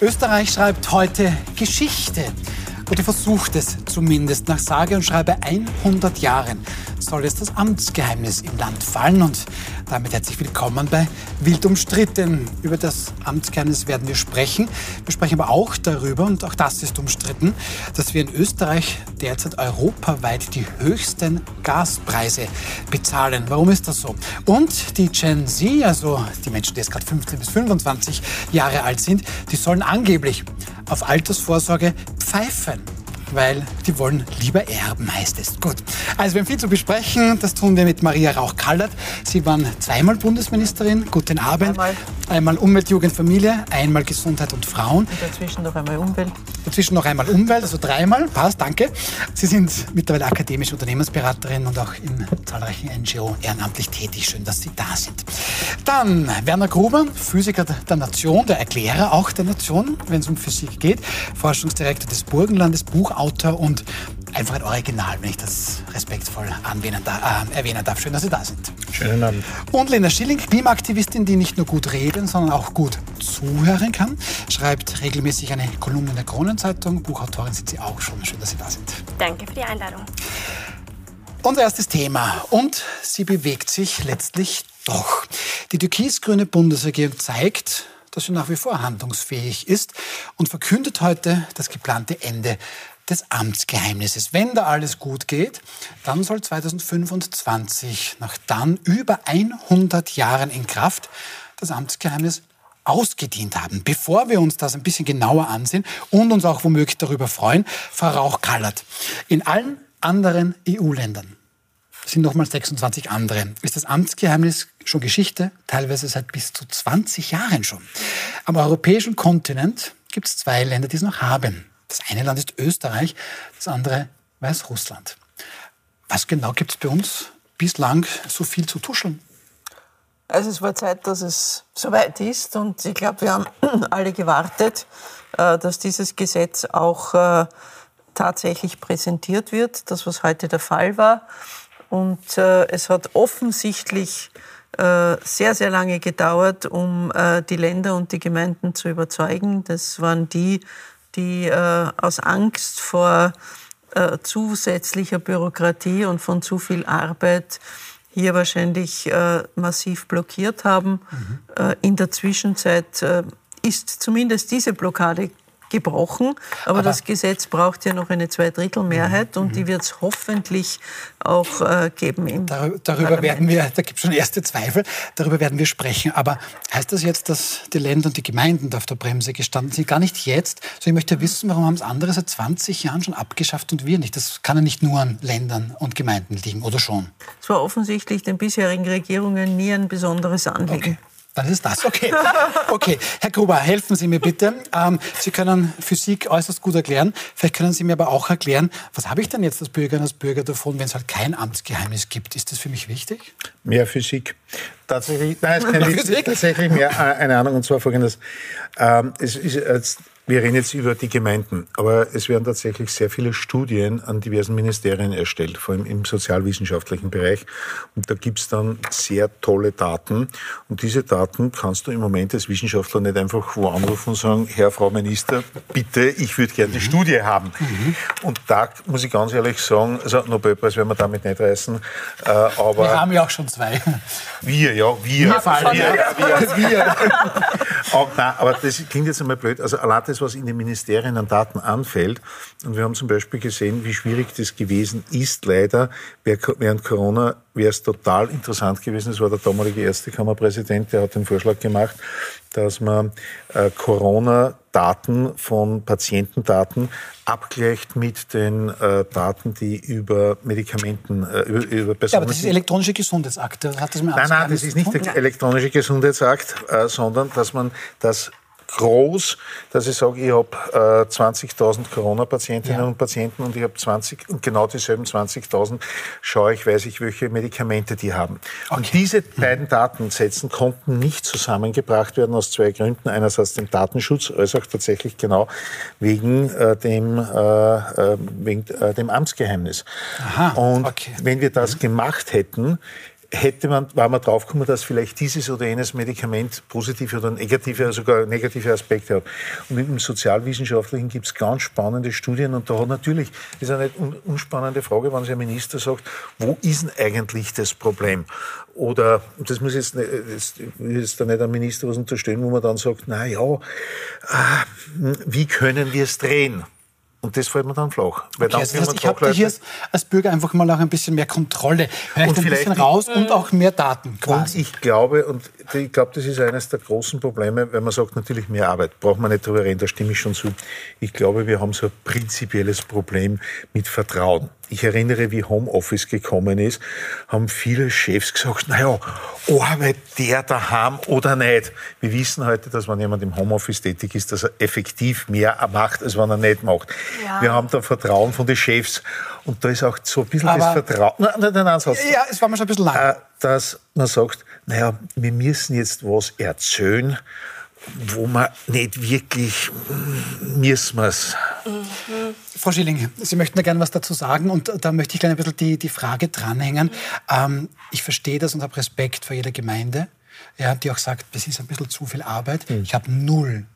Österreich schreibt heute Geschichte. Oder versucht es zumindest. Nach sage und schreibe 100 Jahren soll jetzt das Amtsgeheimnis im Land fallen. Und damit herzlich willkommen bei Wild umstritten. Über das Amtsgeheimnis werden wir sprechen. Wir sprechen aber auch darüber, und auch das ist umstritten, dass wir in Österreich derzeit europaweit die höchsten Gaspreise bezahlen. Warum ist das so? Und die Gen Z, also die Menschen, die jetzt gerade 15 bis 25 Jahre alt sind, die sollen angeblich auf Altersvorsorge pfeifen weil die wollen lieber erben, heißt es. Gut. Also wir haben viel zu besprechen. Das tun wir mit Maria Rauch-Kallert. Sie waren zweimal Bundesministerin. Guten Abend. Einmal. Einmal Umwelt, Jugend, Familie, einmal Gesundheit und Frauen. Und dazwischen noch einmal Umwelt. Dazwischen noch einmal Umwelt, also dreimal. Passt, danke. Sie sind mittlerweile akademische Unternehmensberaterin und auch in zahlreichen NGO ehrenamtlich tätig. Schön, dass Sie da sind. Dann Werner Gruber, Physiker der Nation, der Erklärer auch der Nation, wenn es um Physik geht, Forschungsdirektor des Burgenlandes, Buchautor und einfach ein Original, wenn ich das respektvoll anwählen, äh, erwähnen darf. Schön, dass Sie da sind. Schönen Abend. Und Lena Schilling, Klimaaktivistin, die nicht nur gut redet, sondern auch gut zuhören kann, schreibt regelmäßig eine Kolumne in der Kronenzeitung. Buchautorin sind Sie auch schon. Schön, dass Sie da sind. Danke für die Einladung. Unser erstes Thema. Und sie bewegt sich letztlich doch. Die türkis-grüne Bundesregierung zeigt, dass sie nach wie vor handlungsfähig ist und verkündet heute das geplante Ende des Amtsgeheimnisses. Wenn da alles gut geht, dann soll 2025, nach dann über 100 Jahren in Kraft, das Amtsgeheimnis ausgedient haben. Bevor wir uns das ein bisschen genauer ansehen und uns auch womöglich darüber freuen, Frau Rauch-Kallert, in allen anderen EU-Ländern sind nochmal 26 andere. Ist das Amtsgeheimnis schon Geschichte, teilweise seit bis zu 20 Jahren schon. Am europäischen Kontinent gibt es zwei Länder, die es noch haben. Das eine Land ist Österreich, das andere Weißrussland. Was genau gibt es bei uns bislang so viel zu tuscheln? Also es war Zeit, dass es soweit ist und ich glaube, wir haben alle gewartet, äh, dass dieses Gesetz auch äh, tatsächlich präsentiert wird, das was heute der Fall war. Und äh, es hat offensichtlich sehr, sehr lange gedauert, um die Länder und die Gemeinden zu überzeugen. Das waren die, die äh, aus Angst vor äh, zusätzlicher Bürokratie und von zu viel Arbeit hier wahrscheinlich äh, massiv blockiert haben. Mhm. in der Zwischenzeit ist zumindest diese Blockade gebrochen. Aber, aber, das Gesetz braucht ja noch eine Zweidrittelmehrheit mhm. und die wird es hoffentlich auch äh, geben. Im darüber, darüber werden wir, da gibt es schon erste Zweifel, darüber werden wir sprechen. Aber heißt das jetzt, dass die Länder und die Gemeinden da auf der Bremse gestanden sind? Gar nicht jetzt. So, ich möchte wissen, warum haben es andere seit 20 Jahren schon abgeschafft und wir nicht? Das kann ja nicht nur an Ländern und Gemeinden liegen, oder schon? Es war offensichtlich den bisherigen Regierungen nie ein besonderes Anliegen. Okay. Dann ist das. Okay. Okay. Herr Gruber, helfen Sie mir bitte. Ähm, Sie können Physik äußerst gut erklären. Vielleicht können Sie mir aber auch erklären, was habe ich denn jetzt als Bürgerin, als Bürger davon, wenn es halt kein Amtsgeheimnis gibt? Ist das für mich wichtig? Mehr Physik. Tatsächlich, nein, es kann Physik? tatsächlich mehr äh, eine Ahnung. Und zwar folgendes. Ähm, es ist, wir reden jetzt über die Gemeinden, aber es werden tatsächlich sehr viele Studien an diversen Ministerien erstellt, vor allem im sozialwissenschaftlichen Bereich. Und da gibt's dann sehr tolle Daten. Und diese Daten kannst du im Moment als Wissenschaftler nicht einfach wo anrufen und sagen, Herr, Frau Minister, bitte, ich würde gerne die mhm. Studie haben. Mhm. Und da muss ich ganz ehrlich sagen, also Nobelpreis werden wir damit nicht reißen. Äh, aber wir haben ja auch schon zwei. Wir, ja, wir. Wir, fallen, wir, wir. wir. aber, nein, aber das klingt jetzt einmal blöd. Also allein das, was in den Ministerien an Daten anfällt. Und wir haben zum Beispiel gesehen, wie schwierig das gewesen ist, leider. Während Corona wäre es total interessant gewesen. Es war der damalige Ärztekammerpräsident, der hat den Vorschlag gemacht, dass man äh, Corona-Daten von Patientendaten abgleicht mit den äh, Daten, die über Medikamenten, äh, über, über Personen... Ja, aber das ist elektronische Gesundheitsakte. Hat das mit nein, nein, das ist nicht der elektronische Gesundheitsakt, äh, sondern dass man das groß, dass ich sage, ich habe äh, 20.000 Corona-Patientinnen ja. und Patienten und ich habe 20 und genau dieselben 20.000 schaue ich, weiß ich, welche Medikamente die haben. Okay. Und diese beiden Datensätzen konnten nicht zusammengebracht werden aus zwei Gründen. Einerseits dem Datenschutz, als auch tatsächlich genau wegen äh, dem, äh, äh wegen, äh, dem Amtsgeheimnis. Aha, und okay. wenn wir das mhm. gemacht hätten, hätte man, war man draufgekommen, dass vielleicht dieses oder jenes Medikament positive oder negative, sogar negative Aspekte hat. Und im Sozialwissenschaftlichen gibt es ganz spannende Studien und da hat natürlich, ist eine unspannende Frage, wenn sich ein Minister sagt, wo ist denn eigentlich das Problem? Oder, das muss jetzt, das ist da nicht ein Minister was unterstellen, wo man dann sagt, na ja, ah, wie können wir es drehen? Und das fällt mir dann flach. Weil okay, dann das heißt, ich habe hier als Bürger einfach mal auch ein bisschen mehr Kontrolle, vielleicht, und ein bisschen raus und auch mehr Daten quasi. Und ich glaube, und ich glaube, das ist eines der großen Probleme, wenn man sagt, natürlich mehr Arbeit, braucht man nicht drüber reden, da stimme ich schon zu. Ich glaube, wir haben so ein prinzipielles Problem mit Vertrauen ich erinnere, wie Homeoffice gekommen ist, haben viele Chefs gesagt, naja, arbeitet der daheim oder nicht? Wir wissen heute, dass wenn jemand im Homeoffice tätig ist, dass er effektiv mehr macht, als wenn er nicht macht. Ja. Wir haben da Vertrauen von den Chefs und da ist auch so ein bisschen Aber das Vertrauen, nein, nein, nein, Ansatz, ja, es war mir schon ein bisschen lang. Äh, dass man sagt, naja, wir müssen jetzt was erzählen, wo man nicht wirklich müssen wir es. Mhm. Frau Schilling, Sie möchten da gerne was dazu sagen und da möchte ich gerne ein bisschen die, die Frage dranhängen. Ähm, ich verstehe das und habe Respekt vor jeder Gemeinde, ja, die auch sagt, das ist ein bisschen zu viel Arbeit. Mhm. Ich habe null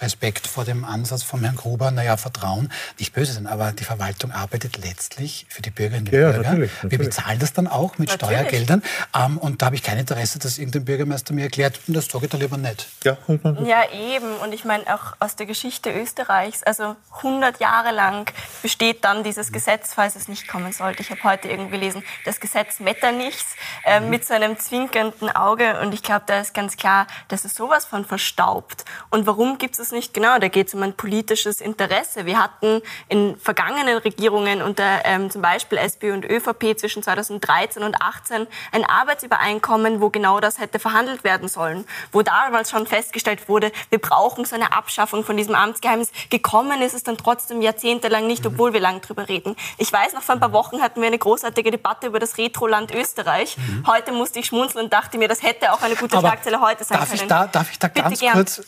Respekt vor dem Ansatz von Herrn Gruber, naja, Vertrauen, nicht böse sein, aber die Verwaltung arbeitet letztlich für die Bürgerinnen und ja, Bürger. Natürlich, natürlich. Wir bezahlen das dann auch mit natürlich. Steuergeldern. Ähm, und da habe ich kein Interesse, dass irgendein Bürgermeister mir erklärt, das sage ich da lieber nicht. Ja, ja eben. Und ich meine auch aus der Geschichte Österreichs, also 100 Jahre lang besteht dann dieses Gesetz, falls es nicht kommen sollte. Ich habe heute irgendwie gelesen, das Gesetz Metternichts äh, mhm. mit so einem zwinkernden Auge. Und ich glaube, da ist ganz klar, dass es sowas von verstaubt. Und warum gibt es es nicht genau. Da geht es um ein politisches Interesse. Wir hatten in vergangenen Regierungen unter ähm, zum Beispiel SPÖ und ÖVP zwischen 2013 und 2018 ein Arbeitsübereinkommen, wo genau das hätte verhandelt werden sollen, wo damals schon festgestellt wurde, wir brauchen so eine Abschaffung von diesem Amtsgeheimnis. Gekommen ist es dann trotzdem jahrzehntelang nicht, obwohl wir lang drüber reden. Ich weiß, noch vor ein paar Wochen hatten wir eine großartige Debatte über das Retroland Österreich. Mhm. Heute musste ich schmunzeln und dachte mir, das hätte auch eine gute Schlagzeile heute sein darf können. Ich da, darf ich da Bitte ganz gern. kurz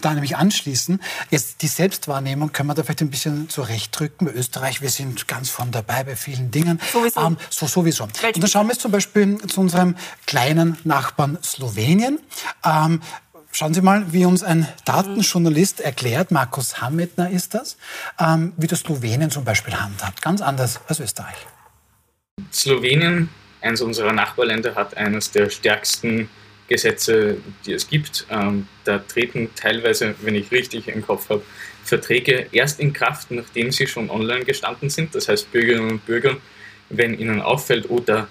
da nämlich anschließen. Jetzt die Selbstwahrnehmung können wir da vielleicht ein bisschen zurechtdrücken. Bei Österreich, wir sind ganz vorn dabei bei vielen Dingen. Sowieso. Ähm, so sowieso. Und dann schauen wir jetzt zum Beispiel zu unserem kleinen Nachbarn Slowenien. Ähm, Schauen Sie mal, wie uns ein Datenjournalist erklärt, Markus Hametner ist das, ähm, wie das Slowenien zum Beispiel handhabt. Ganz anders als Österreich. Slowenien, eines unserer Nachbarländer, hat eines der stärksten Gesetze, die es gibt. Ähm, da treten teilweise, wenn ich richtig im Kopf habe, Verträge erst in Kraft, nachdem sie schon online gestanden sind. Das heißt, Bürgerinnen und Bürger, wenn ihnen auffällt, oder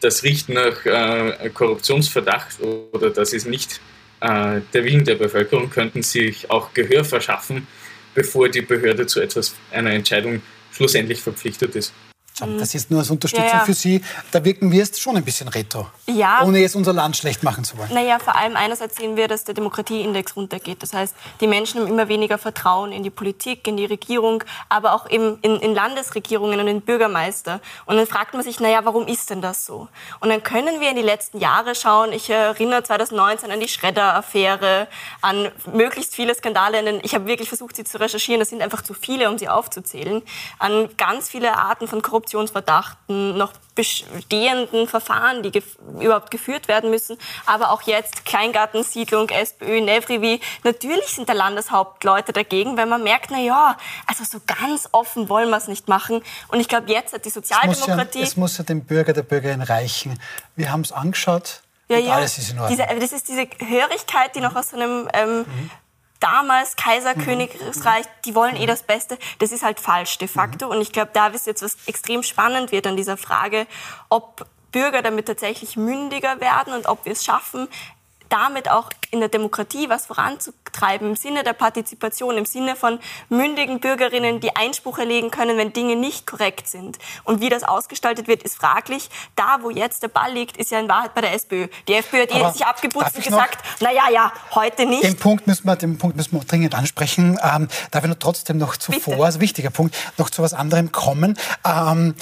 das riecht nach äh, Korruptionsverdacht oder das ist nicht äh, der Willen der Bevölkerung, könnten sich auch Gehör verschaffen, bevor die Behörde zu etwas, einer Entscheidung schlussendlich verpflichtet ist. Mhm. Das ist nur als Unterstützung ja, ja. für Sie. Da wirken wir jetzt schon ein bisschen retro. Ja. Ohne jetzt unser Land schlecht machen zu wollen. Naja, vor allem einerseits sehen wir, dass der Demokratieindex runtergeht. Das heißt, die Menschen haben immer weniger Vertrauen in die Politik, in die Regierung, aber auch eben in, in Landesregierungen und in Bürgermeister. Und dann fragt man sich, naja, warum ist denn das so? Und dann können wir in die letzten Jahre schauen. Ich erinnere 2019 an die Schredder-Affäre, an möglichst viele Skandale. Ich habe wirklich versucht, sie zu recherchieren. Das sind einfach zu viele, um sie aufzuzählen. An ganz viele Arten von Korruption Korruptionsverdachten, noch bestehenden Verfahren, die gef überhaupt geführt werden müssen. Aber auch jetzt Kleingartensiedlung, SPÖ, Nevrivi. Natürlich sind da Landeshauptleute dagegen, weil man merkt, na ja, also so ganz offen wollen wir es nicht machen. Und ich glaube, jetzt hat die Sozialdemokratie... Es muss, ja, es muss ja dem Bürger, der Bürgerin reichen. Wir haben es angeschaut. Ja, ja. Alles ist in Ordnung. Diese, das ist diese Hörigkeit, die noch aus so einem ähm, mhm damals Kaiserkönigreich, die wollen eh das Beste. Das ist halt falsch de facto. Und ich glaube, da ist jetzt was extrem spannend wird an dieser Frage, ob Bürger damit tatsächlich mündiger werden und ob wir es schaffen, damit auch in der Demokratie was voranzutreiben, im Sinne der Partizipation, im Sinne von mündigen Bürgerinnen, die Einspruch erlegen können, wenn Dinge nicht korrekt sind. Und wie das ausgestaltet wird, ist fraglich. Da, wo jetzt der Ball liegt, ist ja in Wahrheit bei der SPÖ. Die FPÖ hat Aber sich abgeputzt und gesagt, na ja, ja, heute nicht. Den Punkt müssen wir, den Punkt müssen wir dringend ansprechen. Ähm, darf ich noch trotzdem noch zuvor, Bitte. also wichtiger Punkt, noch zu was anderem kommen. Ähm,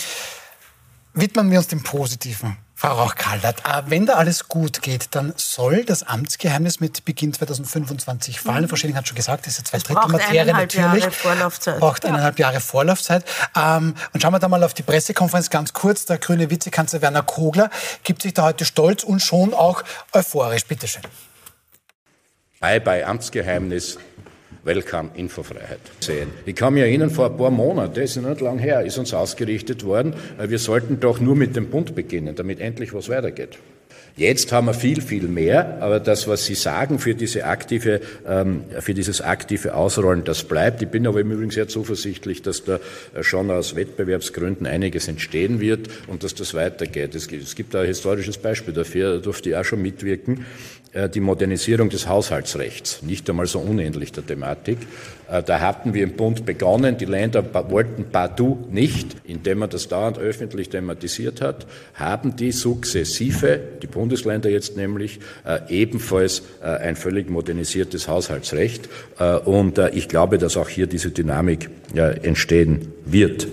widmen wir uns dem Positiven Frau Rauch-Kallert, äh, wenn da alles gut geht, dann soll das Amtsgeheimnis mit Beginn 2025 fallen. Mhm. Frau Schilling hat schon gesagt, das ist ja zwei Drittel Materie natürlich. Jahre Vorlaufzeit. Braucht eineinhalb ja. Jahre Vorlaufzeit. Ähm, und schauen wir da mal auf die Pressekonferenz ganz kurz. Der grüne Vizekanzler Werner Kogler gibt sich da heute stolz und schon auch euphorisch. Bitte schön. Bye bye Amtsgeheimnis. Welcome Infofreiheit sehen. Ich kann mich erinnern, vor ein paar Monaten, ist nicht lang her, ist uns ausgerichtet worden, wir sollten doch nur mit dem Bund beginnen, damit endlich was weitergeht. Jetzt haben wir viel, viel mehr, aber das, was Sie sagen für, diese aktive, ähm, für dieses aktive Ausrollen, das bleibt. Ich bin aber im Übrigen sehr zuversichtlich, dass da schon aus Wettbewerbsgründen einiges entstehen wird und dass das weitergeht. Es gibt, es gibt ein historisches Beispiel dafür, da durfte ich auch schon mitwirken. Äh, die Modernisierung des Haushaltsrechts, nicht einmal so unähnlich der Thematik. Äh, da hatten wir im Bund begonnen, die Länder wollten partout nicht, indem man das dauernd öffentlich thematisiert hat, haben die sukzessive, die Bundesländer jetzt nämlich, äh, ebenfalls ein völlig modernisiertes Haushaltsrecht. Und ich glaube, dass auch hier diese Dynamik entstehen wird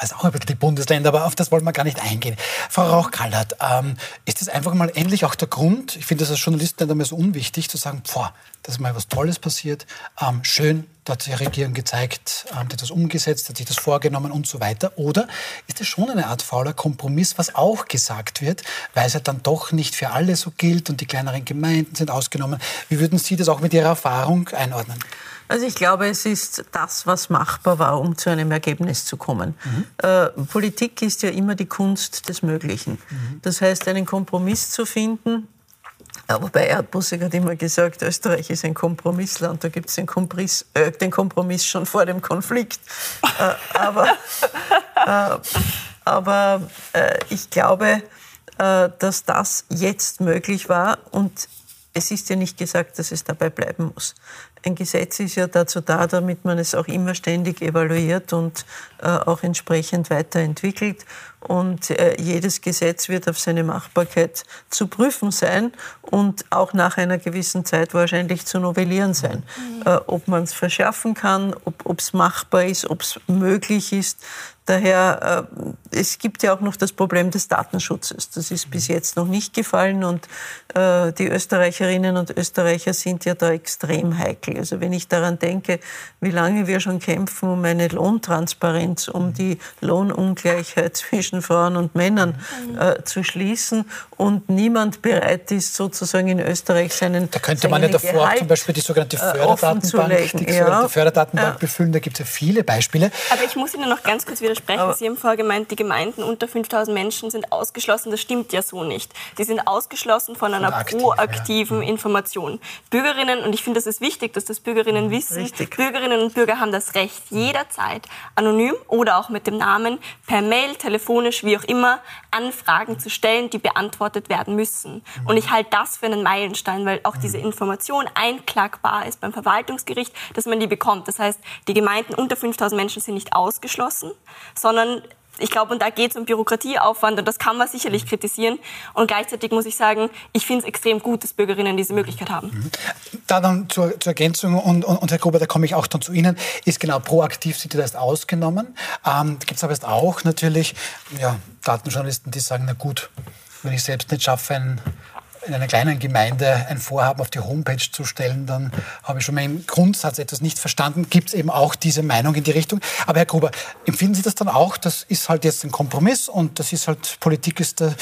weiß auch ein bisschen die Bundesländer, aber auf das wollen wir gar nicht eingehen. Frau Rauch-Kallert, ähm, ist das einfach mal endlich auch der Grund, ich finde das als Journalist nicht einmal so unwichtig, zu sagen, boah, dass mal was Tolles passiert, ähm, schön, hat die Regierung gezeigt, ähm, hat das umgesetzt, hat sich das vorgenommen und so weiter. Oder ist es schon eine Art fauler Kompromiss, was auch gesagt wird, weil es ja dann doch nicht für alle so gilt und die kleineren Gemeinden sind ausgenommen. Wie würden Sie das auch mit Ihrer Erfahrung einordnen? Also ich glaube, es ist das, was machbar war, um zu einem Ergebnis zu kommen. Mhm. Äh, Politik ist ja immer die Kunst des Möglichen. Mhm. Das heißt, einen Kompromiss zu finden, ja, wobei Erdbussig hat immer gesagt, Österreich ist ein Kompromissland, da gibt es den, Kompromiss, äh, den Kompromiss schon vor dem Konflikt. äh, aber äh, aber äh, ich glaube, äh, dass das jetzt möglich war und es ist ja nicht gesagt, dass es dabei bleiben muss. Ein Gesetz ist ja dazu da, damit man es auch immer ständig evaluiert und äh, auch entsprechend weiterentwickelt. Und äh, jedes Gesetz wird auf seine Machbarkeit zu prüfen sein und auch nach einer gewissen Zeit wahrscheinlich zu novellieren sein. Mhm. Äh, ob man es verschärfen kann, ob es machbar ist, ob es möglich ist, Daher, äh, es gibt ja auch noch das Problem des Datenschutzes. Das ist bis jetzt noch nicht gefallen und äh, die Österreicherinnen und Österreicher sind ja da extrem heikel. Also wenn ich daran denke, wie lange wir schon kämpfen um eine Lohntransparenz, um die Lohnungleichheit zwischen Frauen und Männern äh, zu schließen und niemand bereit ist, sozusagen in Österreich seinen Da könnte man ja davor Gehalt, zum Beispiel die sogenannte Förderdatenbank, die ja. Förderdatenbank ja. befüllen. Da gibt es ja viele Beispiele. Aber ich muss Ihnen noch ganz kurz wieder widersprechen. Aber Sie haben vorher gemeint, die Gemeinden unter 5000 Menschen sind ausgeschlossen. Das stimmt ja so nicht. Die sind ausgeschlossen von einer aktiv, proaktiven ja. Information. Bürgerinnen, und ich finde, das ist wichtig, dass das Bürgerinnen mhm, wissen, Richtig. Bürgerinnen und Bürger haben das Recht, jederzeit anonym oder auch mit dem Namen per Mail, telefonisch, wie auch immer, Anfragen zu stellen, die beantwortet werden müssen. Mhm. Und ich halte das für einen Meilenstein, weil auch diese mhm. Information einklagbar ist beim Verwaltungsgericht, dass man die bekommt. Das heißt, die Gemeinden unter 5000 Menschen sind nicht ausgeschlossen, sondern ich glaube, und da geht es um Bürokratieaufwand und das kann man sicherlich kritisieren. Und gleichzeitig muss ich sagen, ich finde es extrem gut, dass Bürgerinnen diese Möglichkeit haben. Mhm. Da dann zur, zur Ergänzung und, und, und, Herr Gruber, da komme ich auch dann zu Ihnen, ist genau proaktiv sind die da ausgenommen. Ähm, Gibt es aber jetzt auch natürlich ja, Datenjournalisten, die sagen, na gut, wenn ich selbst nicht schaffe, ein in einer kleinen Gemeinde ein Vorhaben auf die Homepage zu stellen, dann habe ich schon mal im Grundsatz etwas nicht verstanden. Gibt es eben auch diese Meinung in die Richtung. Aber Herr Gruber, empfinden Sie das dann auch? Das ist halt jetzt ein Kompromiss und das ist halt, Politik ist das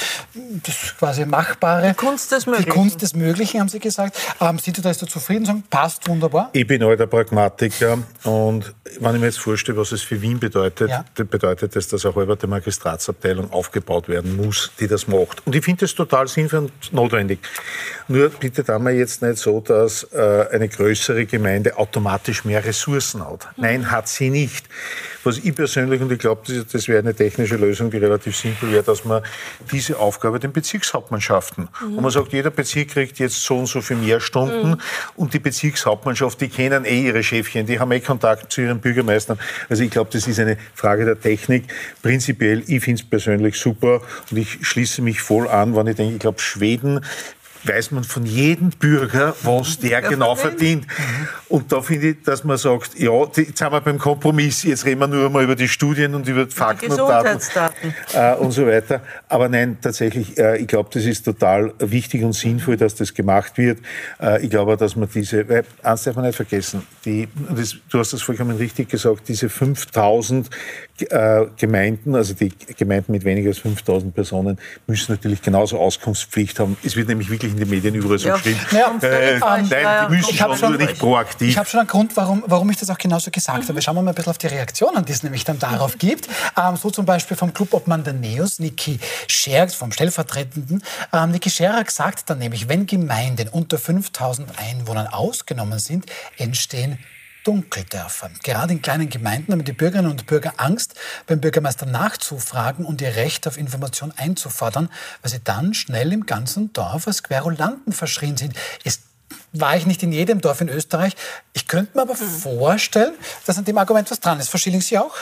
quasi Machbare. Die Kunst des Möglichen. Die Kunst des Möglichen, haben Sie gesagt. Ähm, sind Sie da, ist da zufrieden? Sagen, passt wunderbar? Ich bin alter Pragmatiker und wenn ich mir jetzt vorstelle, was es für Wien bedeutet, ja. bedeutet das, dass auch über die Magistratsabteilung aufgebaut werden muss, die das macht. Und ich finde das total sinnvoll und notwendig notwendig. Nur bitte da mal jetzt nicht so, dass äh, eine größere Gemeinde automatisch mehr Ressourcen hat. Nein, hat sie nicht. Was ich persönlich, und ich glaube, das, das wäre eine technische Lösung, die relativ simpel wäre, dass man diese Aufgabe den Bezirkshauptmannschaften, mhm. und man sagt, jeder Bezirk kriegt jetzt so und so viel mehr Stunden mhm. und die Bezirkshauptmannschaft, die kennen eh ihre Chefchen, die haben eh Kontakt zu ihren Bürgermeistern. Also ich glaube, das ist eine Frage der Technik. Prinzipiell, ich finde es persönlich super und ich schließe mich voll an, wenn ich denke, ich glaube, Schweden weiß man von jedem Bürger, was der ja, genau verdient. Mhm. Und da finde ich, dass man sagt, ja, jetzt sind wir beim Kompromiss, jetzt reden wir nur mal über die Studien und über Fakten und Daten äh, und so weiter. Aber nein, tatsächlich, äh, ich glaube, das ist total wichtig und sinnvoll, dass das gemacht wird. Äh, ich glaube, dass man diese, weil, eins darf man nicht vergessen, die, das, du hast das vollkommen richtig gesagt, diese 5000 äh, Gemeinden, also die Gemeinden mit weniger als 5000 Personen, müssen natürlich genauso Auskunftspflicht haben. Es wird nämlich wirklich in den Medien überall so ja. geschrieben. Ja, äh, nein, die müssen schon, schon, nur nicht proaktiv. Ich habe schon einen Grund, warum, warum ich das auch genauso gesagt mhm. habe. Schauen wir mal ein bisschen auf die Reaktionen, die es nämlich dann darauf mhm. gibt. Ähm, so zum Beispiel vom Clubobmann der Neos, Niki Scher, vom stellvertretenden. Ähm, Niki Scherer sagt dann nämlich, wenn Gemeinden unter 5000 Einwohnern ausgenommen sind, entstehen Dunkeldörfern. Gerade in kleinen Gemeinden haben die Bürgerinnen und Bürger Angst, beim Bürgermeister nachzufragen und ihr Recht auf Information einzufordern, weil sie dann schnell im ganzen Dorf als Querulanten verschrien sind. Es war ich nicht in jedem Dorf in Österreich. Ich könnte mir aber mhm. vorstellen, dass an dem Argument was dran ist. Frau Schilling, Sie auch?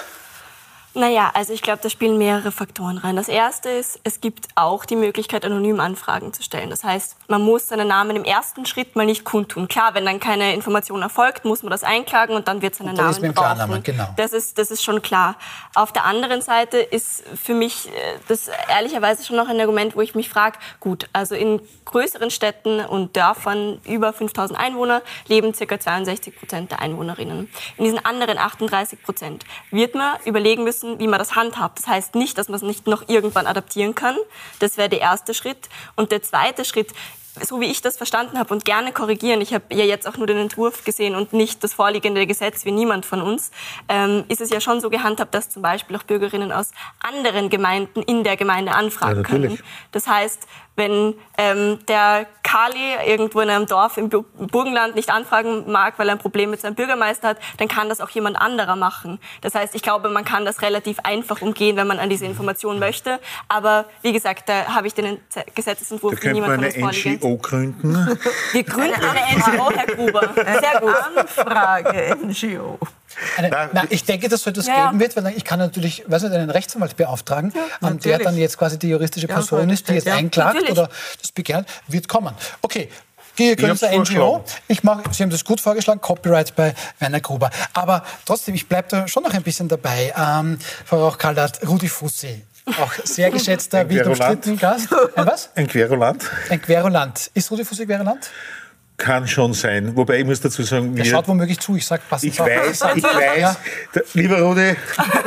Naja, also ich glaube, da spielen mehrere Faktoren rein. Das erste ist, es gibt auch die Möglichkeit, anonym Anfragen zu stellen. Das heißt, man muss seinen Namen im ersten Schritt mal nicht kundtun. Klar, wenn dann keine Information erfolgt, muss man das einklagen und dann wird seinen Namen ist mit brauchen. Klarnamen, genau. Das ist, das ist schon klar. Auf der anderen Seite ist für mich äh, das ehrlicherweise schon noch ein Argument, wo ich mich frage, gut, also in größeren Städten und Dörfern über 5000 Einwohner leben ca. 62 Prozent der Einwohnerinnen. In diesen anderen 38 Prozent wird man überlegen müssen, wissen, wie man das handhabt. Das heißt nicht, dass man es nicht noch irgendwann adaptieren kann. Das wäre der erste Schritt. Und der zweite Schritt so wie ich das verstanden habe und gerne korrigieren, ich habe ja jetzt auch nur den Entwurf gesehen und nicht das vorliegende Gesetz wie niemand von uns, ähm, ist es ja schon so gehandhabt, dass zum Beispiel auch Bürgerinnen aus anderen Gemeinden in der Gemeinde anfragen ja, können. Das heißt, wenn ähm, der Kali irgendwo in einem Dorf im Burgenland nicht anfragen mag, weil er ein Problem mit seinem Bürgermeister hat, dann kann das auch jemand anderer machen. Das heißt, ich glaube, man kann das relativ einfach umgehen, wenn man an diese Information möchte. Aber wie gesagt, da habe ich den Gesetzesentwurf da niemand von uns vorliegen. NGO gründen. Wir gründen eine NGO, Herr Gruber. Sehr gut. Anfrage NGO. Eine, na, na, ich denke, dass so etwas ja. geben wird, weil ich kann natürlich weiß nicht, einen Rechtsanwalt beauftragen, ja, der dann jetzt quasi die juristische Person ja, ist, die jetzt einklagt natürlich. oder das begehrt, wird kommen. Okay, Gehe Künstler NGO. Ich mache, Sie haben das gut vorgeschlagen, Copyright bei Werner Gruber. Aber trotzdem, ich bleibe da schon noch ein bisschen dabei. Ähm, Frau Rauch-Kallert, Rudi Fussi, auch sehr geschätzter, umstritten Gast. Ein was? Ein Querulant. Ein Querulant. Ist Rudi Fussi Querulant? Kann schon sein. Wobei ich muss dazu sagen, mir, schaut womöglich zu. Ich sag, pass Ich auf. weiß, ich weiß. Ja. Lieber Rudi,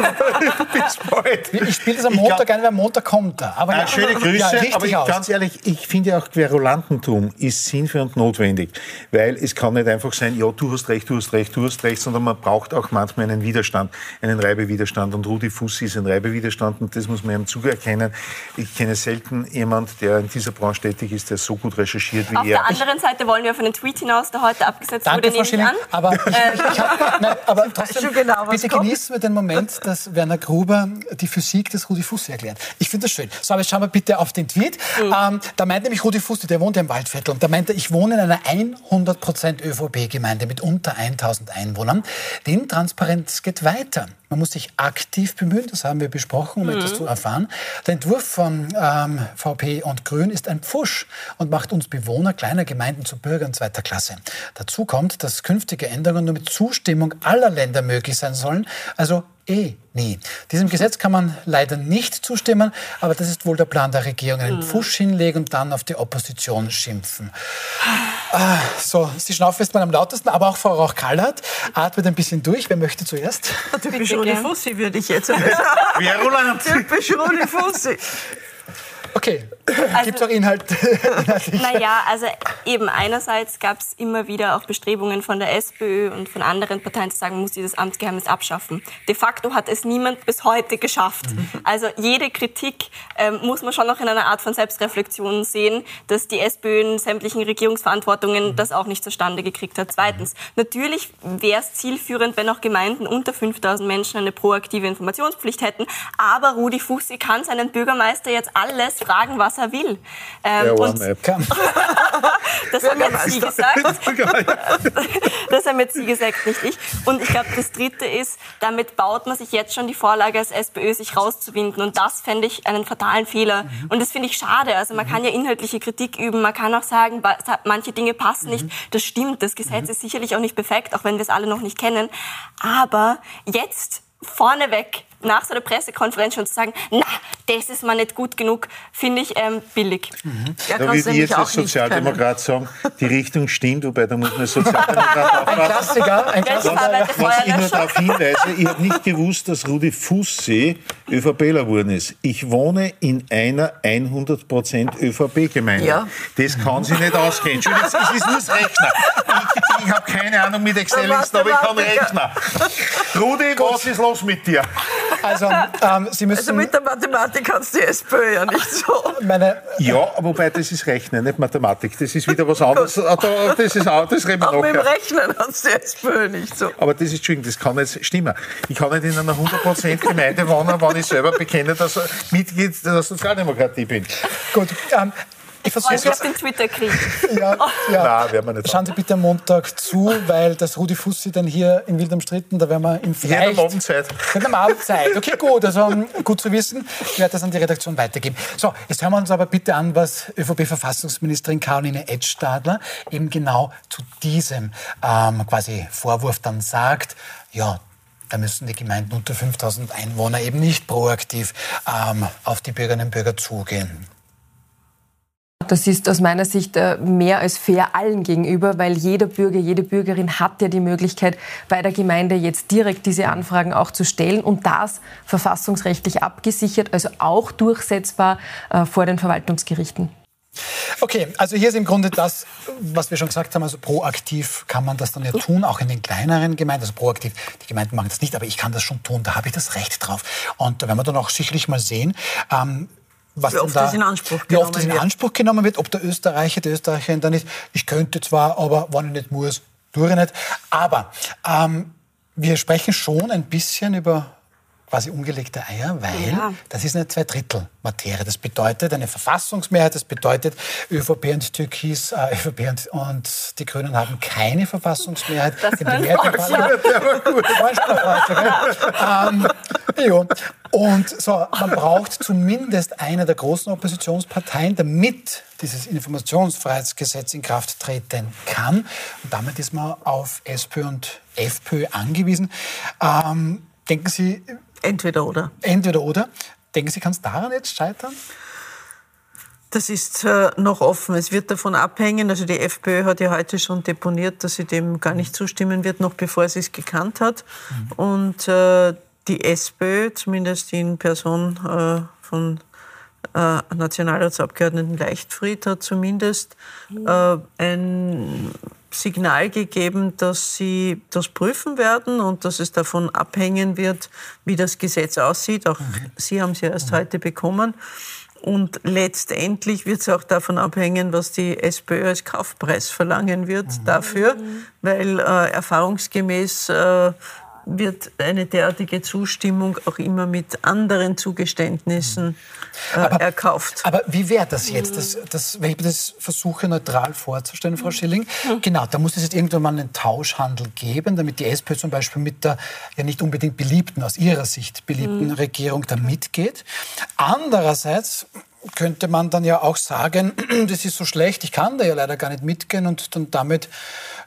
bis bald. Ich spiele das am Montag ein, weil am Montag kommt er. Aber ja, schöne Grüße. Ja, aber ich, ganz ehrlich, ich finde auch Querulantentum ist sinnvoll und notwendig, weil es kann nicht einfach sein, ja, du hast recht, du hast recht, du hast recht, sondern man braucht auch manchmal einen Widerstand, einen Reibewiderstand. Und Rudi Fussi ist ein Reibewiderstand und das muss man ihm zuerkennen. Ich kenne selten jemand, der in dieser Branche tätig ist, der so gut recherchiert wie Auf er. Auf der anderen Seite wollen wir auf einen Tweet hinaus, der heute abgesetzt Danke, wurde, Frau Schilling, an. Aber, ich, ich hab, nein, aber trotzdem, genau, bitte genießen wir den Moment, dass Werner Gruber die Physik des Rudi Fussi erklärt. Ich finde das schön. So, aber jetzt schauen wir bitte auf den Tweet. Mhm. Ähm, da meint nämlich Rudi Fussi, der wohnt ja im Waldviertel, und da meint er, ich wohne in einer 100% ÖVP-Gemeinde mit unter 1000 Einwohnern. Die Intransparenz geht weiter. Man muss sich aktiv bemühen, das haben wir besprochen, um mhm. etwas zu erfahren. Der Entwurf von ähm, VP und Grün ist ein Pfusch und macht uns Bewohner kleiner Gemeinden zu Bürgern zweiter Klasse. Dazu kommt, dass künftige Änderungen nur mit Zustimmung aller Länder möglich sein sollen, also eh nie. Diesem Gesetz kann man leider nicht zustimmen, aber das ist wohl der Plan der Regierung. Einen. Pfusch hinlegen und dann auf die Opposition schimpfen. Ah, so, Sie schnaufen jetzt mal am lautesten, aber auch Frau Rauch-Kallert atmet ein bisschen durch. Wer möchte zuerst? Typisch Rudi Fussi würde ich jetzt sagen. Typisch Rudi Fussi. Okay, also, gibt es auch Inhalte? naja, also eben einerseits gab es immer wieder auch Bestrebungen von der SPÖ und von anderen Parteien zu sagen, man muss dieses Amtsgeheimnis abschaffen. De facto hat es niemand bis heute geschafft. Also jede Kritik ähm, muss man schon noch in einer Art von Selbstreflexion sehen, dass die SPÖ in sämtlichen Regierungsverantwortungen das auch nicht zustande gekriegt hat. Zweitens, natürlich wäre es zielführend, wenn auch Gemeinden unter 5000 Menschen eine proaktive Informationspflicht hätten, aber Rudi Fussi kann seinen Bürgermeister jetzt alles jetzt fragen, was er will. Ähm, und das haben jetzt Sie gesagt. das haben jetzt Sie gesagt, nicht ich. Und ich glaube, das Dritte ist, damit baut man sich jetzt schon die Vorlage als SPÖ, sich rauszuwinden. Und das fände ich einen fatalen Fehler. Mhm. Und das finde ich schade. Also man kann ja inhaltliche Kritik üben. Man kann auch sagen, manche Dinge passen nicht. Das stimmt. Das Gesetz ist sicherlich auch nicht perfekt, auch wenn wir es alle noch nicht kennen. Aber jetzt vorneweg nach so einer Pressekonferenz schon zu sagen, na, das ist mal nicht gut genug, finde ich ähm, billig. Mhm. Ja, da würde ich jetzt als Sozialdemokrat sagen, die Richtung stimmt, wobei da muss man als Sozialdemokrat aufpassen. Ein Klassiker. Ein Klassiker. Was ich nur darauf hinweise, ich habe nicht gewusst, dass Rudi Fussi ÖVPler geworden ist. Ich wohne in einer 100% ÖVP-Gemeinde. Ja. Das kann sich nicht ausgehen. Entschuldigung, es ist nur das Rechner. Ich, ich habe keine Ahnung mit Excel-Listen, aber ich kann rechnen. Rudi, was ist los mit dir? Also, ähm, Sie müssen also mit der Mathematik kannst du die SPÖ ja nicht so. Meine, ja, wobei das ist Rechnen, nicht Mathematik. Das ist wieder was anderes. Ah, das ist auch, das reden wir Auch mit dem Rechnen kannst du die SPÖ nicht so. Aber das ist, Entschuldigung, das kann nicht stimmen. Ich kann nicht in einer 100% Gemeinde wohnen, wenn ich selber bekenne, dass ich Mitglied der Sozialdemokratie bin. Gut, ähm, ich versuche oh, den Twitter-Krieg. Ja, ja. Nein, wir nicht Schauen Sie bitte am Montag zu, weil das Rudi Fussi dann hier in Wild umstritten, da werden wir ihm vielleicht... Ja, Abendzeit. In der Abendzeit. Okay, gut, also gut zu wissen. Ich werde das an die Redaktion weitergeben. So, jetzt hören wir uns aber bitte an, was ÖVP-Verfassungsministerin Caroline Edstadler eben genau zu diesem ähm, quasi Vorwurf dann sagt. Ja, da müssen die Gemeinden unter 5000 Einwohner eben nicht proaktiv ähm, auf die Bürgerinnen und Bürger zugehen. Das ist aus meiner Sicht äh, mehr als fair allen gegenüber, weil jeder Bürger, jede Bürgerin hat ja die Möglichkeit, bei der Gemeinde jetzt direkt diese Anfragen auch zu stellen und das verfassungsrechtlich abgesichert, also auch durchsetzbar äh, vor den Verwaltungsgerichten. Okay, also hier ist im Grunde das, was wir schon gesagt haben, also proaktiv kann man das dann ja tun, auch in den kleineren Gemeinden, also proaktiv, die Gemeinden machen das nicht, aber ich kann das schon tun, da habe ich das Recht drauf. Und da werden wir dann auch sicherlich mal sehen, ähm, was wie oft da, das in Anspruch wie oft das in Anspruch genommen wird, ob der Österreicher, die Österreicherin dann ist, ich könnte zwar, aber wenn ich nicht muss, tue ich nicht. Aber ähm, wir sprechen schon ein bisschen über quasi ungelegte Eier, weil ja. das ist eine Zweidrittel-Materie. Das bedeutet eine Verfassungsmehrheit, das bedeutet ÖVP und Türkis, äh, ÖVP und, und, die Grünen haben keine Verfassungsmehrheit. Das war ein der war gut. ähm. Und so, man braucht zumindest eine der großen Oppositionsparteien, damit dieses Informationsfreiheitsgesetz in Kraft treten kann. Und damit ist man auf SPÖ und FPÖ angewiesen. Ähm, denken Sie, Entweder oder. Entweder oder. Denken Sie, kann es daran jetzt scheitern? Das ist äh, noch offen. Es wird davon abhängen. Also die FPÖ hat ja heute schon deponiert, dass sie dem gar nicht zustimmen wird, noch bevor sie es gekannt hat. Mhm. Und äh, die SPÖ, zumindest in Person äh, von Nationalratsabgeordneten Leichtfried, hat zumindest äh, ein Signal gegeben, dass sie das prüfen werden und dass es davon abhängen wird, wie das Gesetz aussieht. Auch mhm. Sie haben es ja erst mhm. heute bekommen. Und letztendlich wird es auch davon abhängen, was die SPÖ als Kaufpreis verlangen wird mhm. dafür, weil äh, erfahrungsgemäß äh, wird eine derartige Zustimmung auch immer mit anderen Zugeständnissen äh, aber, erkauft. Aber wie wäre das jetzt? Das, das, wenn ich das versuche neutral vorzustellen, Frau Schilling, genau, da muss es jetzt irgendwann mal einen Tauschhandel geben, damit die SPÖ zum Beispiel mit der ja nicht unbedingt beliebten, aus ihrer Sicht beliebten mhm. Regierung da mitgeht. Andererseits könnte man dann ja auch sagen, das ist so schlecht, ich kann da ja leider gar nicht mitgehen und dann damit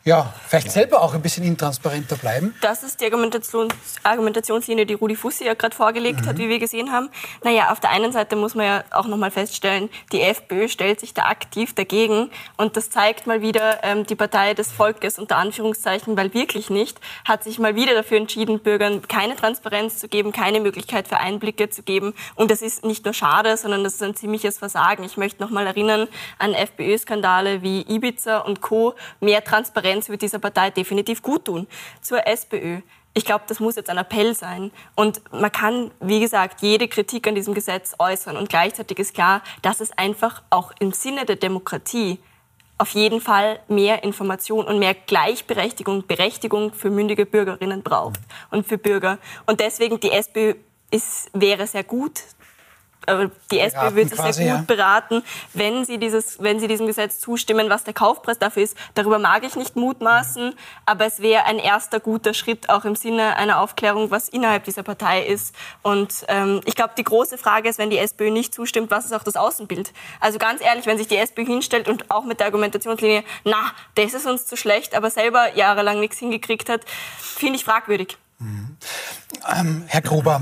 ja, vielleicht selber auch ein bisschen intransparenter bleiben. Das ist die Argumentations Argumentationslinie, die Rudi Fussi ja gerade vorgelegt mhm. hat, wie wir gesehen haben. Naja, auf der einen Seite muss man ja auch nochmal feststellen, die FPÖ stellt sich da aktiv dagegen und das zeigt mal wieder, ähm, die Partei des Volkes unter Anführungszeichen, weil wirklich nicht, hat sich mal wieder dafür entschieden, Bürgern keine Transparenz zu geben, keine Möglichkeit für Einblicke zu geben und das ist nicht nur schade, sondern das ist ein ziemliches Versagen. Ich möchte nochmal erinnern an FPÖ-Skandale wie Ibiza und Co. Mehr Transparenz Transparenz wird dieser Partei definitiv gut tun. Zur SPÖ. Ich glaube, das muss jetzt ein Appell sein. Und man kann, wie gesagt, jede Kritik an diesem Gesetz äußern. Und gleichzeitig ist klar, dass es einfach auch im Sinne der Demokratie auf jeden Fall mehr Information und mehr Gleichberechtigung, Berechtigung für mündige Bürgerinnen braucht und für Bürger. Und deswegen die SPÖ ist, wäre sehr gut die SPÖ wird sich quasi, sehr gut ja. beraten, wenn sie, dieses, wenn sie diesem Gesetz zustimmen, was der Kaufpreis dafür ist. Darüber mag ich nicht mutmaßen, aber es wäre ein erster guter Schritt auch im Sinne einer Aufklärung, was innerhalb dieser Partei ist. Und ähm, ich glaube, die große Frage ist, wenn die SPÖ nicht zustimmt, was ist auch das Außenbild? Also ganz ehrlich, wenn sich die SPÖ hinstellt und auch mit der Argumentationslinie, na, das ist uns zu schlecht, aber selber jahrelang nichts hingekriegt hat, finde ich fragwürdig. Mhm. Ähm, Herr Gruber,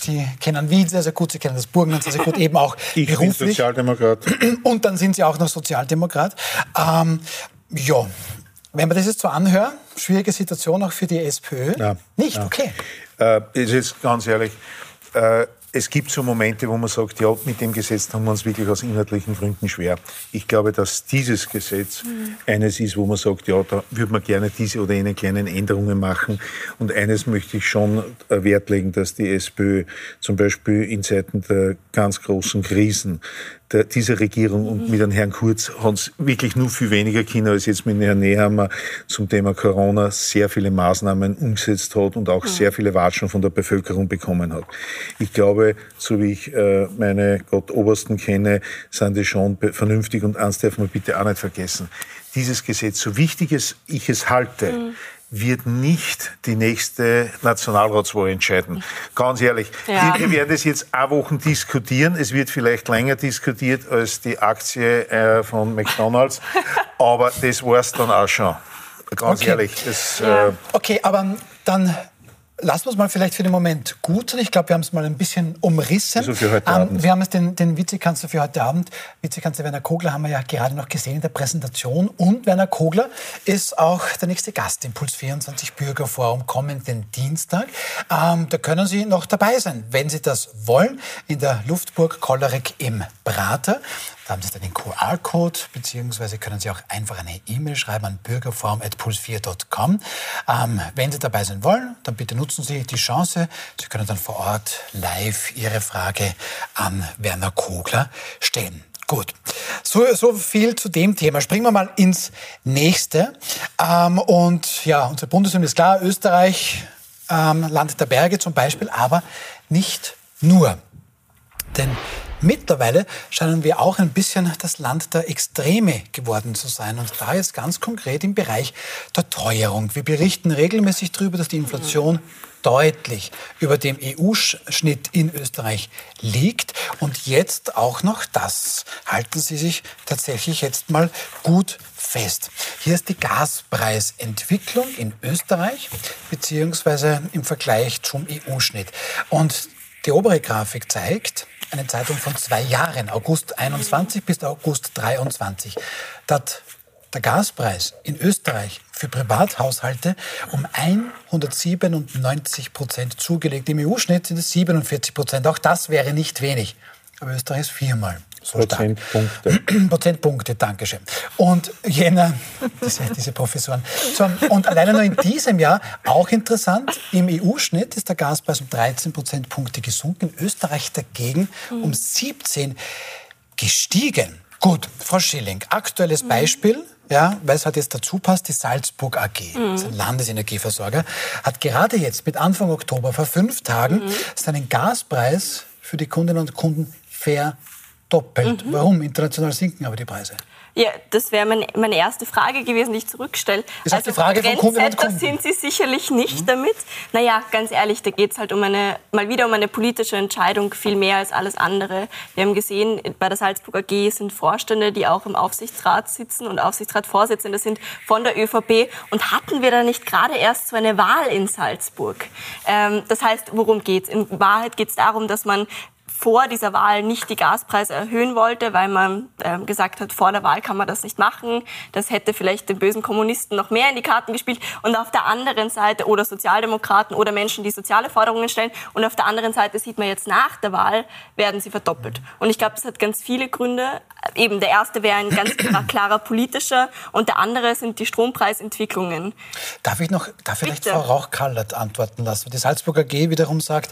Sie kennen Wien sehr, sehr gut, Sie kennen das Burgenland sehr, sehr gut, eben auch ich beruflich. bin Sozialdemokrat. Und dann sind Sie auch noch Sozialdemokrat. Ähm, ja, wenn man das jetzt so anhört, schwierige Situation auch für die SPÖ. Ja, Nicht? Ja. Okay. Äh, ist jetzt ganz ehrlich, äh, es gibt so Momente, wo man sagt, ja, mit dem Gesetz tun wir uns wirklich aus inhaltlichen Gründen schwer. Ich glaube, dass dieses Gesetz mhm. eines ist, wo man sagt, ja, da würde man gerne diese oder jene kleinen Änderungen machen. Und eines möchte ich schon äh, Wert legen, dass die SPÖ zum Beispiel in Zeiten der ganz großen Krisen der, dieser Regierung und mit dem Herrn Kurz haben es wirklich nur viel weniger Kinder als jetzt mit Herrn Nehammer zum Thema Corona sehr viele Maßnahmen umgesetzt hat und auch sehr viele Watschen von der Bevölkerung bekommen hat. Ich glaube, so wie ich äh, meine Gott Obersten kenne, sind die schon vernünftig und eins darf man bitte auch nicht vergessen. Dieses Gesetz, so wichtig es ich es halte, mhm wird nicht die nächste Nationalratswahl entscheiden. Ganz ehrlich, ja. wir werden das jetzt eine Woche diskutieren. Es wird vielleicht länger diskutiert als die Aktie äh, von McDonald's, aber das war es dann auch schon. Ganz okay. ehrlich. Das, äh okay, aber dann Lassen wir es mal vielleicht für den Moment gut sein. Ich glaube, wir haben es mal ein bisschen umrissen. Also für heute Abend. Ähm, wir haben es den, den Vizekanzler für heute Abend, Vizekanzler Werner Kogler, haben wir ja gerade noch gesehen in der Präsentation. Und Werner Kogler ist auch der nächste Gast im Puls 24 Bürgerforum kommenden Dienstag. Ähm, da können Sie noch dabei sein, wenn Sie das wollen, in der Luftburg Kollerek im Prater. Da haben Sie dann den QR-Code, beziehungsweise können Sie auch einfach eine E-Mail schreiben an bürgerform.puls4.com. Ähm, wenn Sie dabei sein wollen, dann bitte nutzen Sie die Chance. Sie können dann vor Ort live Ihre Frage an Werner Kogler stellen. Gut, so, so viel zu dem Thema. Springen wir mal ins nächste. Ähm, und ja, unsere Bundesliga ist klar, Österreich, ähm, Land der Berge zum Beispiel, aber nicht nur. Denn Mittlerweile scheinen wir auch ein bisschen das Land der Extreme geworden zu sein. Und da jetzt ganz konkret im Bereich der Teuerung. Wir berichten regelmäßig darüber, dass die Inflation deutlich über dem EU-Schnitt in Österreich liegt. Und jetzt auch noch das. Halten Sie sich tatsächlich jetzt mal gut fest. Hier ist die Gaspreisentwicklung in Österreich beziehungsweise im Vergleich zum EU-Schnitt. Und die obere Grafik zeigt, eine Zeitung von zwei Jahren, August 21 bis August 23. Da hat der Gaspreis in Österreich für Privathaushalte um 197 Prozent zugelegt. Im EU-Schnitt sind es 47 Prozent. Auch das wäre nicht wenig. Aber Österreich ist viermal so Prozentpunkte. Prozentpunkte, Dankeschön. Und jener, diese, diese Professoren. So, und alleine nur in diesem Jahr, auch interessant, im EU-Schnitt ist der Gaspreis um 13 Prozentpunkte gesunken, in Österreich dagegen um 17 gestiegen. Gut, Frau Schilling, aktuelles mhm. Beispiel, ja, weil es halt jetzt dazu passt, die Salzburg AG, mhm. das ein Landesenergieversorger, hat gerade jetzt mit Anfang Oktober vor fünf Tagen mhm. seinen Gaspreis für die Kundinnen und Kunden fair doppelt. Mhm. Warum? International sinken aber die Preise. Ja, das wäre mein, meine erste Frage gewesen, die ich zurückstelle. Ist also die Frage von Kunden und Kunden. sind Sie sicherlich nicht mhm. damit. Naja, ganz ehrlich, da geht es halt um eine, mal wieder um eine politische Entscheidung, viel mehr als alles andere. Wir haben gesehen, bei der Salzburg AG sind Vorstände, die auch im Aufsichtsrat sitzen und Aufsichtsratsvorsitzende sind von der ÖVP. Und hatten wir da nicht gerade erst so eine Wahl in Salzburg? Ähm, das heißt, worum geht es? In Wahrheit geht es darum, dass man vor dieser Wahl nicht die Gaspreise erhöhen wollte, weil man äh, gesagt hat, vor der Wahl kann man das nicht machen. Das hätte vielleicht den bösen Kommunisten noch mehr in die Karten gespielt. Und auf der anderen Seite, oder Sozialdemokraten oder Menschen, die soziale Forderungen stellen. Und auf der anderen Seite sieht man jetzt nach der Wahl, werden sie verdoppelt. Und ich glaube, das hat ganz viele Gründe. Eben der erste wäre ein ganz klarer politischer und der andere sind die Strompreisentwicklungen. Darf ich noch, darf vielleicht Frau Rauch-Kallert antworten lassen? Die Salzburger G wiederum sagt,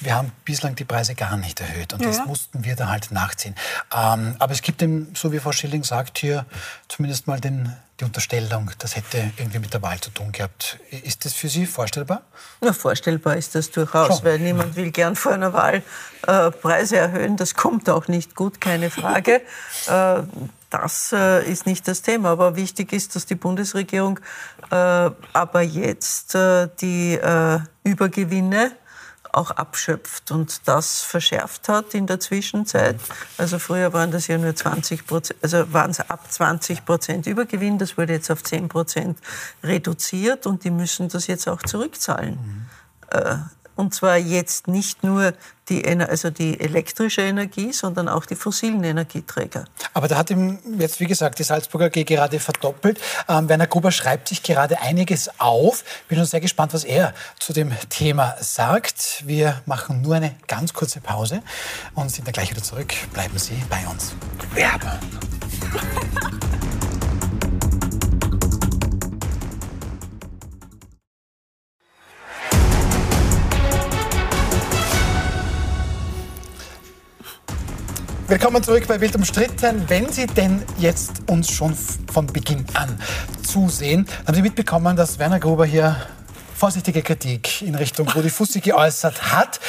wir haben bislang die Preise gar nicht erhöht. Und ja. das mussten wir dann halt nachziehen. Ähm, aber es gibt eben, so wie Frau Schilling sagt, hier zumindest mal den, die Unterstellung, das hätte irgendwie mit der Wahl zu tun gehabt. Ist das für Sie vorstellbar? Ja, vorstellbar ist das durchaus, Schon. weil niemand will gern vor einer Wahl äh, Preise erhöhen. Das kommt auch nicht gut, keine Frage. äh, das äh, ist nicht das Thema. Aber wichtig ist, dass die Bundesregierung äh, aber jetzt äh, die äh, Übergewinne auch abschöpft und das verschärft hat in der Zwischenzeit. Also früher waren das ja nur 20 Prozent, also waren es ab 20 Prozent Übergewinn, das wurde jetzt auf 10 Prozent reduziert und die müssen das jetzt auch zurückzahlen. Mhm. Und zwar jetzt nicht nur die, also die elektrische Energie, sondern auch die fossilen Energieträger. Aber da hat ihm jetzt, wie gesagt, die Salzburger AG gerade verdoppelt. Ähm, Werner Gruber schreibt sich gerade einiges auf. Bin schon sehr gespannt, was er zu dem Thema sagt. Wir machen nur eine ganz kurze Pause und sind dann gleich wieder zurück. Bleiben Sie bei uns. Werbung. Willkommen zurück bei Wild umstritten. Wenn Sie denn jetzt uns schon von Beginn an zusehen, haben Sie mitbekommen, dass Werner Gruber hier vorsichtige Kritik in Richtung Rudi Fussi geäußert hat.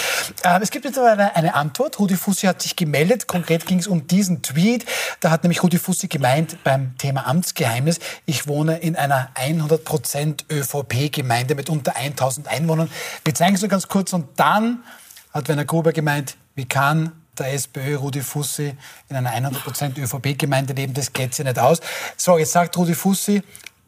Ähm, es gibt mittlerweile eine Antwort. Rudi Fussi hat sich gemeldet. Konkret ging es um diesen Tweet. Da hat nämlich Rudi Fussi gemeint beim Thema Amtsgeheimnis, ich wohne in einer 100% ÖVP-Gemeinde mit unter 1000 Einwohnern. Wir zeigen es nur ganz kurz und dann hat Werner Gruber gemeint, wie kann der SPÖ Rudi Fussi in einer 100% ÖVP-Gemeinde leben, das geht sich nicht aus. So, jetzt sagt Rudi Fussi,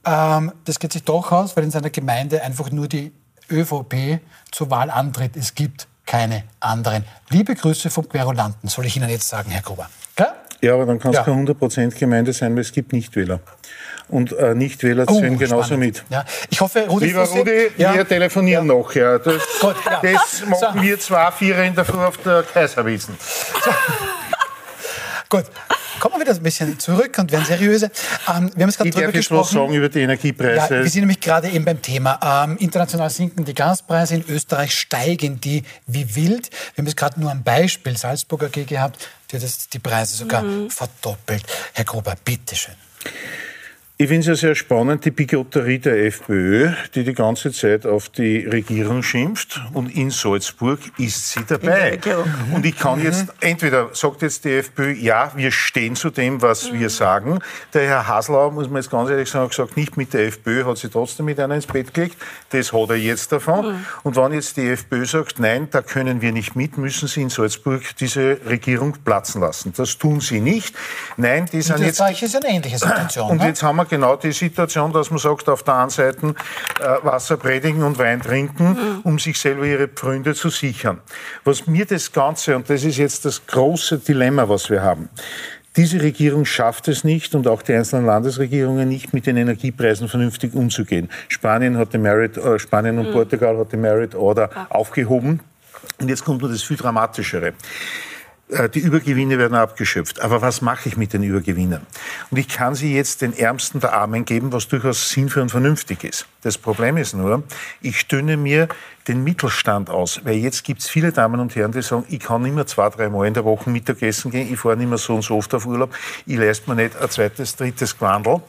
ähm, das geht sich doch aus, weil in seiner Gemeinde einfach nur die ÖVP zur Wahl antritt. Es gibt keine anderen. Liebe Grüße vom Querulanten, soll ich Ihnen jetzt sagen, Herr Gruber. Gell? Ja, aber dann kann es ja. keine 100% Gemeinde sein, weil es gibt Nichtwähler und äh, Nichtwähler oh, zählen genauso spannend. mit. Ja. Ich hoffe, Rudi Lieber Fussi, Rudi, ja. wir telefonieren ja. noch. Ja. Das, Gut, ja. das machen so. wir zwei, vier in der Früh auf der Kaiserwiesen. So. Gut. Kommen wir wieder ein bisschen zurück und werden seriöse. Ähm, wir haben es gerade drüber gesprochen. sagen über die Energiepreise. Ja, wir sind nämlich gerade eben beim Thema. Ähm, international sinken die Gaspreise, in Österreich steigen die wie wild. Wir haben es gerade nur ein Beispiel Salzburger AG gehabt, die hat die Preise sogar mhm. verdoppelt. Herr Gruber, bitteschön. Ich finde es ja sehr spannend, die Bigotterie der FPÖ, die die ganze Zeit auf die Regierung schimpft. Und in Salzburg ist sie dabei. Und ich kann jetzt, mhm. entweder sagt jetzt die FPÖ, ja, wir stehen zu dem, was mhm. wir sagen. Der Herr Haslau, muss man jetzt ganz ehrlich sagen, hat gesagt, nicht mit der FPÖ, hat sie trotzdem mit einer ins Bett gelegt. Das hat er jetzt davon. Mhm. Und wenn jetzt die FPÖ sagt, nein, da können wir nicht mit, müssen sie in Salzburg diese Regierung platzen lassen. Das tun sie nicht. Nein, die sind jetzt... ist eine ähnliche Situation. Und ne? jetzt haben wir genau die Situation, dass man sagt, auf der einen Seite äh, Wasser predigen und Wein trinken, um sich selber ihre Pfründe zu sichern. Was mir das Ganze, und das ist jetzt das große Dilemma, was wir haben, diese Regierung schafft es nicht und auch die einzelnen Landesregierungen nicht, mit den Energiepreisen vernünftig umzugehen. Spanien hat die Merit, äh, Spanien und mhm. Portugal hat die Merit Order aufgehoben. Und jetzt kommt nur das viel Dramatischere. Äh, die Übergewinne werden abgeschöpft. Aber was mache ich mit den Übergewinnen? Und ich kann sie jetzt den Ärmsten der Armen geben, was durchaus sinnvoll und vernünftig ist. Das Problem ist nur, ich stünde mir den Mittelstand aus. Weil jetzt gibt es viele Damen und Herren, die sagen, ich kann nicht mehr zwei, drei Mal in der Woche Mittagessen gehen, ich fahre nicht mehr so und so oft auf Urlaub, ich leiste mir nicht ein zweites, drittes Quandel. Mhm.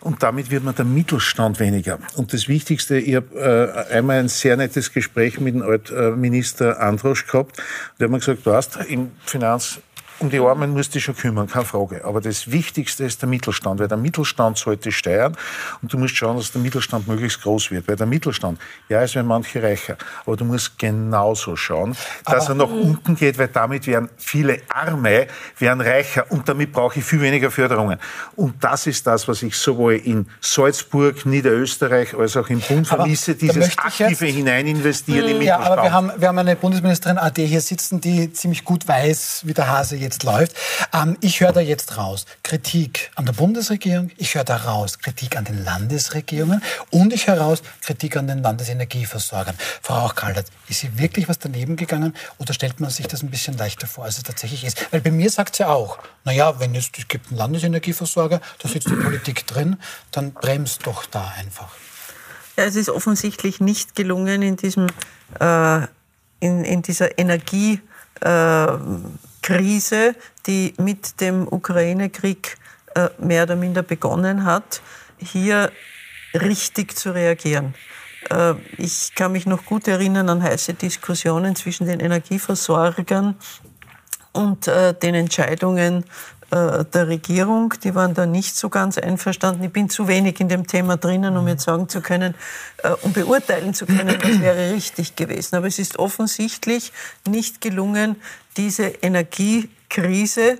Und damit wird man der Mittelstand weniger. Und das Wichtigste, ich habe äh, einmal ein sehr nettes Gespräch mit dem Altminister Androsch gehabt. Der hat mir gesagt, du hast im Finanz um die Armen musst du dich schon kümmern, keine Frage. Aber das Wichtigste ist der Mittelstand, weil der Mittelstand sollte steuern und du musst schauen, dass der Mittelstand möglichst groß wird. Weil der Mittelstand, ja, es werden manche reicher, aber du musst genauso schauen, dass aber, er nach unten geht, weil damit werden viele Arme werden reicher und damit brauche ich viel weniger Förderungen. Und das ist das, was ich sowohl in Salzburg, Niederösterreich als auch im Bund vermisse, dieses aktive Hineininvestieren im Mittelstand. Ja, aber wir haben, wir haben eine Bundesministerin AD hier sitzen, die ziemlich gut weiß, wie der Hase jetzt läuft. Ähm, ich höre da jetzt raus Kritik an der Bundesregierung, ich höre da raus Kritik an den Landesregierungen und ich höre raus Kritik an den Landesenergieversorgern. Frau Auchkaldert, ist hier wirklich was daneben gegangen oder stellt man sich das ein bisschen leichter vor, als es tatsächlich ist? Weil bei mir sagt sie auch, naja, wenn es, es gibt einen Landesenergieversorger, da sitzt die Politik drin, dann bremst doch da einfach. Ja, es ist offensichtlich nicht gelungen, in, diesem, äh, in, in dieser Energie äh, Krise, die mit dem Ukraine-Krieg äh, mehr oder minder begonnen hat, hier richtig zu reagieren. Äh, ich kann mich noch gut erinnern an heiße Diskussionen zwischen den Energieversorgern und äh, den Entscheidungen äh, der Regierung. Die waren da nicht so ganz einverstanden. Ich bin zu wenig in dem Thema drinnen, um jetzt sagen zu können, um beurteilen zu können, was wäre richtig gewesen. Aber es ist offensichtlich nicht gelungen, diese Energiekrise,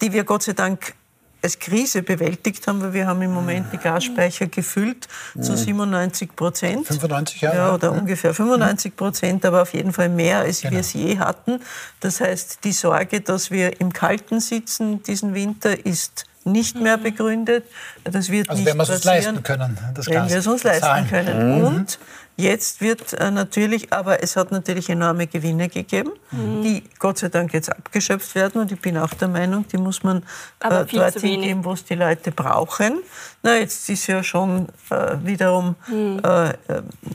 die wir Gott sei Dank als Krise bewältigt haben, weil wir haben im Moment die Gasspeicher gefüllt zu 97 Prozent. 95, ja. ja oder ja. ungefähr 95 Prozent, aber auf jeden Fall mehr, als genau. wir es je hatten. Das heißt, die Sorge, dass wir im Kalten sitzen diesen Winter, ist nicht mehr mhm. begründet. Das wird also nicht wenn wir es uns leisten können. Das wenn wir es uns leisten können. Mhm. Und Jetzt wird äh, natürlich, aber es hat natürlich enorme Gewinne gegeben, mhm. die Gott sei Dank jetzt abgeschöpft werden. Und ich bin auch der Meinung, die muss man äh, dort hingeben, wo es die Leute brauchen. Na, jetzt ist ja schon äh, wiederum mhm. äh, äh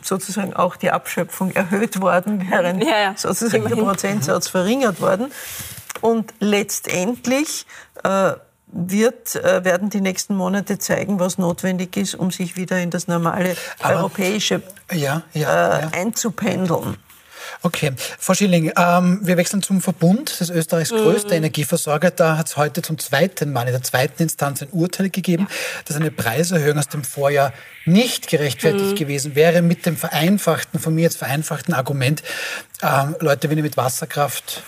sozusagen auch die Abschöpfung erhöht worden, während ja, ja. sozusagen Immerhin. der Prozentsatz verringert worden. Und letztendlich äh, wird, äh, werden die nächsten Monate zeigen, was notwendig ist, um sich wieder in das normale Aber, europäische ja, ja, äh, einzupendeln. Okay, Frau Schilling, ähm, wir wechseln zum Verbund, das Österreichs mhm. größter Energieversorger. Da hat es heute zum zweiten Mal in der zweiten Instanz ein Urteil gegeben, dass eine Preiserhöhung aus dem Vorjahr nicht gerechtfertigt mhm. gewesen wäre mit dem vereinfachten, von mir jetzt vereinfachten Argument, ähm, Leute, wenn ihr mit Wasserkraft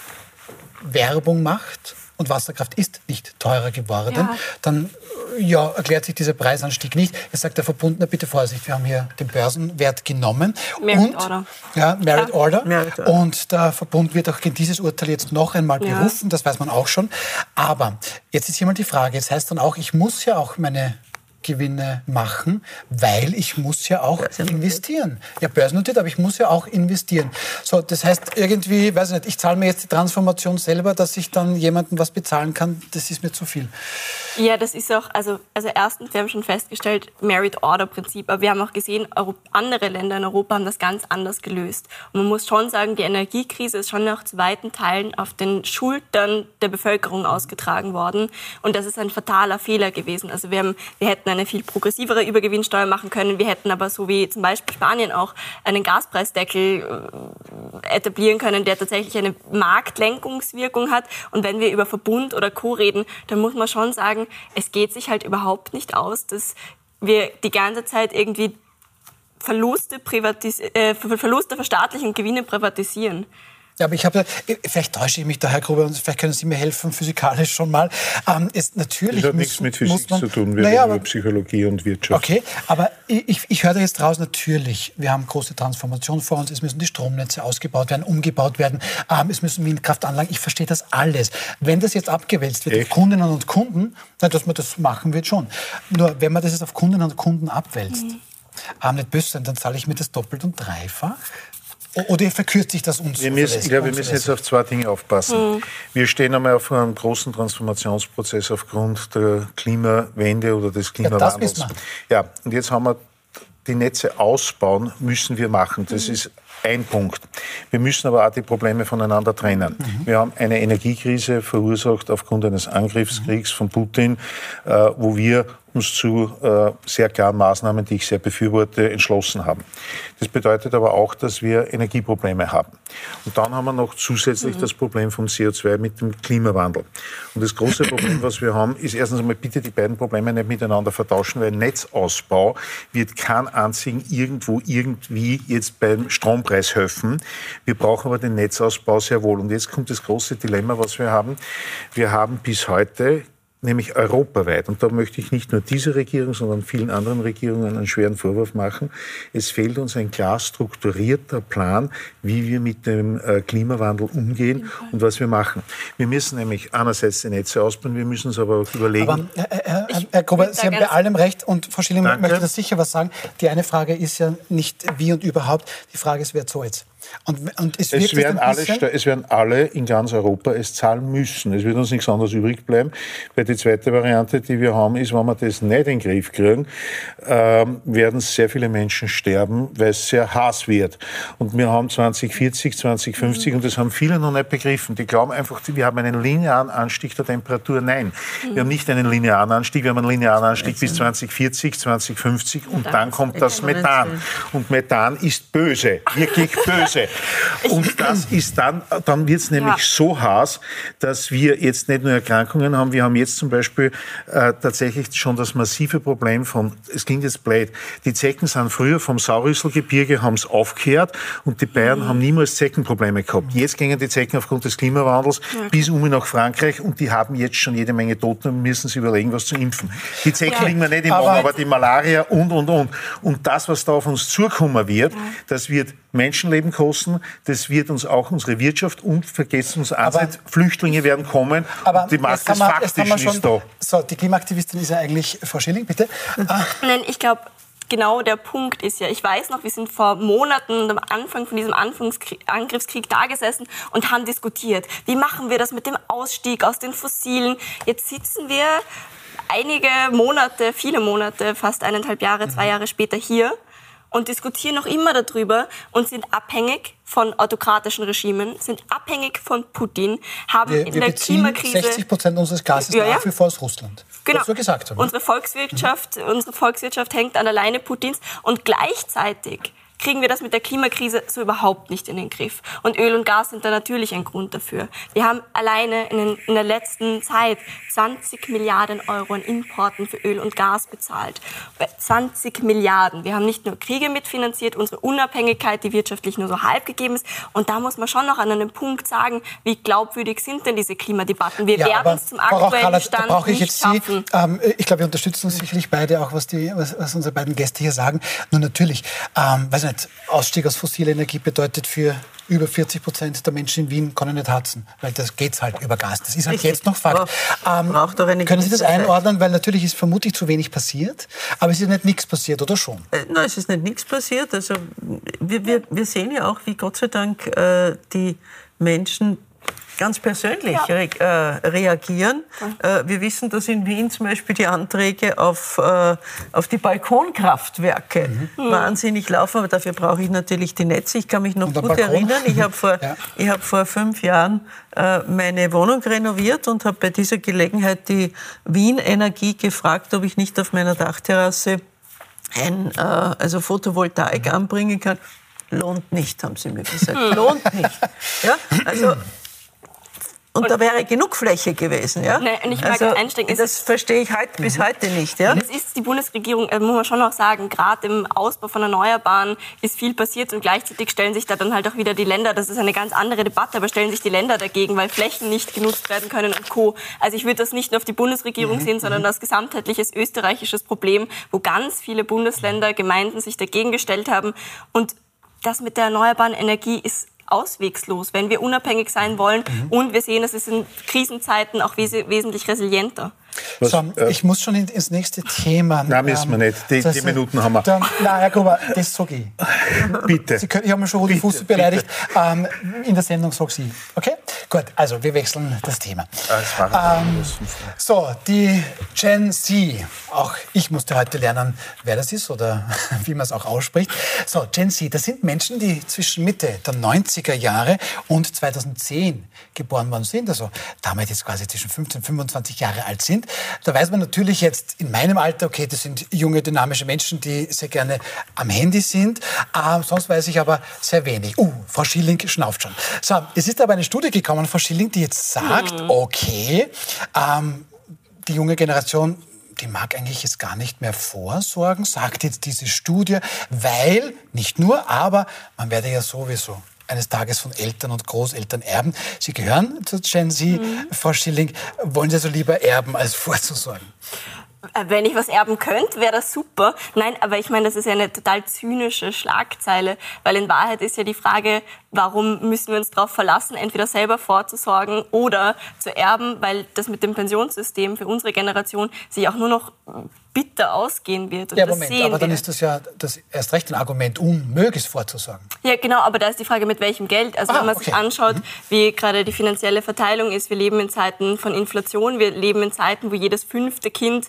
Werbung macht, und Wasserkraft ist nicht teurer geworden, ja. dann ja, erklärt sich dieser Preisanstieg nicht. Jetzt sagt der Verbundene, bitte Vorsicht, wir haben hier den Börsenwert genommen. Merit und, Order. Ja, Merit, ja. Order. Merit Order. Und der Verbund wird auch gegen dieses Urteil jetzt noch einmal ja. berufen, das weiß man auch schon. Aber jetzt ist hier mal die Frage, jetzt heißt dann auch, ich muss ja auch meine Gewinne machen, weil ich muss ja auch investieren. Ja, börsennotiert, aber ich muss ja auch investieren. So, das heißt irgendwie, weiß ich nicht, ich zahle mir jetzt die Transformation selber, dass ich dann jemandem was bezahlen kann, das ist mir zu viel. Ja, das ist auch, also, also erstens, wir haben schon festgestellt, Merit-Order-Prinzip, aber wir haben auch gesehen, andere Länder in Europa haben das ganz anders gelöst. Und man muss schon sagen, die Energiekrise ist schon nach weiten Teilen auf den Schultern der Bevölkerung ausgetragen worden. Und das ist ein fataler Fehler gewesen. Also wir, haben, wir hätten eine viel progressivere Übergewinnsteuer machen können. Wir hätten aber so wie zum Beispiel Spanien auch einen Gaspreisdeckel äh, etablieren können, der tatsächlich eine Marktlenkungswirkung hat. Und wenn wir über Verbund oder Co. reden, dann muss man schon sagen, es geht sich halt überhaupt nicht aus, dass wir die ganze Zeit irgendwie Verluste, privatis äh, Verluste verstaatlichen Gewinne privatisieren. Ja, aber ich habe, vielleicht täusche ich mich da, Herr Gruber, und vielleicht können Sie mir helfen, physikalisch schon mal. Ähm, ist natürlich das hat nichts mit Physik man, zu tun, wir naja, aber, Psychologie und Wirtschaft. Okay, aber ich, ich höre da jetzt raus, natürlich, wir haben große Transformation vor uns, es müssen die Stromnetze ausgebaut werden, umgebaut werden, ähm, es müssen Windkraftanlagen, ich verstehe das alles. Wenn das jetzt abgewälzt wird Echt? auf Kundinnen und Kunden, na, dass man das machen wird schon. Nur, wenn man das jetzt auf Kundinnen und Kunden abwälzt, mhm. ähm, nicht böse sein, dann zahle ich mir das doppelt und dreifach. Oder verkürzt sich das uns? Wir müssen, ich glaube, wir müssen jetzt auf zwei Dinge aufpassen. Mhm. Wir stehen einmal auf einem großen Transformationsprozess aufgrund der Klimawende oder des Klimawandels. Ja, ja, und jetzt haben wir die Netze ausbauen, müssen wir machen. Das mhm. ist ein Punkt. Wir müssen aber auch die Probleme voneinander trennen. Mhm. Wir haben eine Energiekrise verursacht aufgrund eines Angriffskriegs von Putin, äh, wo wir uns zu äh, sehr klaren Maßnahmen, die ich sehr befürworte, entschlossen haben. Das bedeutet aber auch, dass wir Energieprobleme haben. Und dann haben wir noch zusätzlich mhm. das Problem vom CO2 mit dem Klimawandel. Und das große Problem, was wir haben, ist erstens einmal bitte die beiden Probleme nicht miteinander vertauschen, weil Netzausbau wird kein einzigen irgendwo irgendwie jetzt beim Strompreis helfen. Wir brauchen aber den Netzausbau sehr wohl. Und jetzt kommt das große Dilemma, was wir haben. Wir haben bis heute nämlich europaweit. Und da möchte ich nicht nur dieser Regierung, sondern vielen anderen Regierungen einen schweren Vorwurf machen. Es fehlt uns ein klar strukturierter Plan, wie wir mit dem äh, Klimawandel umgehen und was wir machen. Wir müssen nämlich einerseits die Netze ausbauen, wir müssen uns aber auch überlegen. Aber, Herr, Herr, Herr, Herr Gruber, Sie haben bei allem recht und Frau Schilling Danke. möchte da sicher was sagen. Die eine Frage ist ja nicht wie und überhaupt, die Frage ist, wer zahlt Und, und es, es, werden alle, es werden alle in ganz Europa es zahlen müssen. Es wird uns nichts anderes übrig bleiben, weil die zweite Variante, die wir haben, ist, wenn wir das nicht in den Griff kriegen, ähm, werden sehr viele Menschen sterben, weil es sehr heiß wird. Und wir haben 2040, 2050 mhm. und das haben viele noch nicht begriffen. Die glauben einfach, wir haben einen linearen Anstieg der Temperatur. Nein, mhm. wir haben nicht einen linearen Anstieg, wir haben einen linearen Anstieg bis 2040, 2050 und dann kommt das Methan. Und Methan ist böse, wirklich böse. Und das ist dann, dann wird es nämlich ja. so heiß, dass wir jetzt nicht nur Erkrankungen haben, wir haben jetzt zum Beispiel äh, tatsächlich schon das massive Problem von, es klingt jetzt blöd, die Zecken sind früher vom Saurüsselgebirge, haben es aufgehört und die Bayern mhm. haben niemals Zeckenprobleme gehabt. Jetzt gehen die Zecken aufgrund des Klimawandels ja. bis um nach Frankreich und die haben jetzt schon jede Menge Toten und müssen sich überlegen, was zu impfen. Die Zecken ja. liegen mir nicht im aber, aber die Malaria und, und, und. Und das, was da auf uns zukommen wird, ja. das wird Menschenleben kosten, das wird uns auch unsere Wirtschaft und vergessen uns Flüchtlinge werden kommen. Aber die Masse des Faktischen schon, ist da. So, die Klimaaktivistin ist ja eigentlich Frau Schilling, bitte. Nein, ich glaube, genau der Punkt ist ja, ich weiß noch, wir sind vor Monaten am Anfang von diesem Angriffskrieg da gesessen und haben diskutiert, wie machen wir das mit dem Ausstieg aus den Fossilen. Jetzt sitzen wir einige Monate, viele Monate, fast eineinhalb Jahre, zwei mhm. Jahre später hier und diskutieren noch immer darüber und sind abhängig von autokratischen Regimen, sind abhängig von Putin, haben wir, in wir der Klimakrise 60 Prozent unseres Gases ja, ja. nach wie vor aus Russland. Genau. Was wir gesagt haben. Unsere Volkswirtschaft, mhm. unsere Volkswirtschaft hängt an der Leine Putins und gleichzeitig kriegen wir das mit der Klimakrise so überhaupt nicht in den Griff. Und Öl und Gas sind da natürlich ein Grund dafür. Wir haben alleine in, den, in der letzten Zeit 20 Milliarden Euro an Importen für Öl und Gas bezahlt. 20 Milliarden. Wir haben nicht nur Kriege mitfinanziert, unsere Unabhängigkeit, die wirtschaftlich nur so halb gegeben ist. Und da muss man schon noch an einem Punkt sagen, wie glaubwürdig sind denn diese Klimadebatten? Wir ja, werden es zum aktuellen Kallert, Stand da ich jetzt nicht Sie, ähm, ich glaube, wir unterstützen uns sicherlich beide auch, was, die, was, was unsere beiden Gäste hier sagen. Nur natürlich, ähm, weiß nicht, Ausstieg aus fossiler Energie bedeutet für über 40 Prozent der Menschen in Wien können nicht heizen, weil das geht halt über Gas. Das ist halt Richtig. jetzt noch Fakt. Ähm, können Sie das einordnen? Weil natürlich ist vermutlich zu wenig passiert, aber es ist nicht nichts passiert, oder schon? Äh, nein, es ist nicht nichts passiert. Also wir, wir, wir sehen ja auch, wie Gott sei Dank äh, die Menschen ganz persönlich ja. re äh, reagieren. Äh, wir wissen, dass in Wien zum Beispiel die Anträge auf, äh, auf die Balkonkraftwerke mhm. wahnsinnig laufen, aber dafür brauche ich natürlich die Netze. Ich kann mich noch gut Balkon? erinnern, ich habe vor, ja. hab vor fünf Jahren äh, meine Wohnung renoviert und habe bei dieser Gelegenheit die Wien Energie gefragt, ob ich nicht auf meiner Dachterrasse ein äh, also Photovoltaik mhm. anbringen kann. Lohnt nicht, haben sie mir gesagt. Lohnt nicht. Ja? Also und, und, da wäre genug Fläche gewesen. Ja? Nein, und ich mag also, einsteigen. Das verstehe ich heute, bis heute nicht. Ja? Es ist die Bundesregierung, äh, muss man schon noch sagen, gerade im Ausbau von Erneuerbaren ist viel passiert und gleichzeitig stellen sich da dann halt auch wieder die Länder, das ist eine ganz andere Debatte, aber stellen sich die Länder dagegen, weil Flächen nicht genutzt werden können und Co. Also ich würde das nicht nur auf die Bundesregierung mhm. sehen, sondern mhm. als gesamtheitliches österreichisches Problem, wo ganz viele Bundesländer, Gemeinden sich dagegen gestellt haben. Und das mit der erneuerbaren Energie ist auswegslos, wenn wir unabhängig sein wollen. Mhm. Und wir sehen, es ist in Krisenzeiten auch wes wesentlich resilienter. Was, so, äh, ich muss schon ins nächste Thema. Nein, müssen wir nicht. Die, die Minuten haben wir. Dann, nein, Herr Gruber, das sage ich. Bitte. Sie können, ich habe mir schon Rudi Fuß beleidigt. Ähm, in der Sendung sage Sie. Okay? Gut, also wir wechseln das Thema. Ah, ähm, so, die Gen Z. Auch ich musste heute lernen, wer das ist oder wie man es auch ausspricht. So, Gen Z, das sind Menschen, die zwischen Mitte der 90er Jahre und 2010 geboren worden sind. Also damals jetzt quasi zwischen 15 und 25 Jahre alt sind. Da weiß man natürlich jetzt in meinem Alter, okay, das sind junge, dynamische Menschen, die sehr gerne am Handy sind. Ähm, sonst weiß ich aber sehr wenig. Uh, Frau Schilling schnauft schon. So, es ist aber eine Studie gekommen, Frau Schilling, die jetzt sagt, mhm. okay, ähm, die junge Generation die mag eigentlich jetzt gar nicht mehr vorsorgen, sagt jetzt diese Studie, weil, nicht nur, aber man werde ja sowieso eines Tages von Eltern und Großeltern erben. Sie gehören zu Gen Z, mhm. Frau Schilling. Wollen Sie also lieber erben, als vorzusorgen? Wenn ich was erben könnte, wäre das super. Nein, aber ich meine, das ist ja eine total zynische Schlagzeile, weil in Wahrheit ist ja die Frage, warum müssen wir uns darauf verlassen, entweder selber vorzusorgen oder zu erben, weil das mit dem Pensionssystem für unsere Generation sich auch nur noch bitter ausgehen wird. Und ja, Moment, aber dann wir. ist das ja das erst recht ein Argument, unmöglich vorzusagen. Ja, genau, aber da ist die Frage, mit welchem Geld. Also ah, wenn man okay. sich anschaut, mhm. wie gerade die finanzielle Verteilung ist, wir leben in Zeiten von Inflation, wir leben in Zeiten, wo jedes fünfte Kind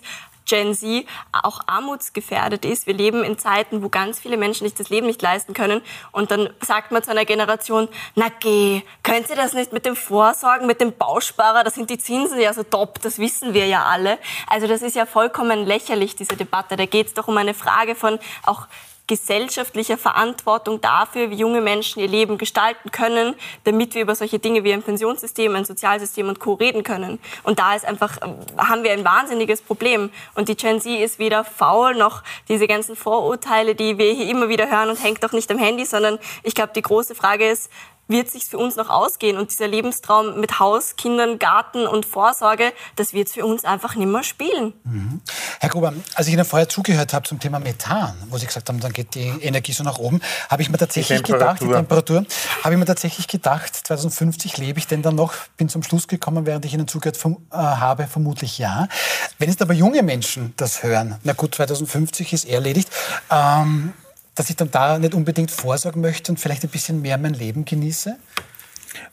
Gen Z auch armutsgefährdet ist. Wir leben in Zeiten, wo ganz viele Menschen sich das Leben nicht leisten können. Und dann sagt man zu einer Generation, na geh, könnt ihr das nicht mit dem Vorsorgen, mit dem Bausparer, da sind die Zinsen ja so top, das wissen wir ja alle. Also das ist ja vollkommen lächerlich, diese Debatte. Da geht es doch um eine Frage von auch gesellschaftlicher Verantwortung dafür, wie junge Menschen ihr Leben gestalten können, damit wir über solche Dinge wie ein Pensionssystem, ein Sozialsystem und Co. reden können. Und da ist einfach, ähm, haben wir ein wahnsinniges Problem. Und die Gen Z ist weder faul noch diese ganzen Vorurteile, die wir hier immer wieder hören und hängt doch nicht am Handy, sondern ich glaube, die große Frage ist, wird sich für uns noch ausgehen. Und dieser Lebenstraum mit Haus, Kindern, Garten und Vorsorge, das wird für uns einfach nicht mehr spielen. Mhm. Herr Gruber, als ich Ihnen vorher zugehört habe zum Thema Methan, wo Sie gesagt haben, dann geht die Energie so nach oben, habe ich mir tatsächlich die gedacht, die Temperatur, habe ich mir tatsächlich gedacht, 2050 lebe ich denn dann noch? Bin zum Schluss gekommen, während ich Ihnen zugehört vom, äh, habe, vermutlich ja. Wenn jetzt aber junge Menschen das hören, na gut, 2050 ist erledigt, ähm, dass ich dann da nicht unbedingt vorsorgen möchte und vielleicht ein bisschen mehr mein Leben genieße?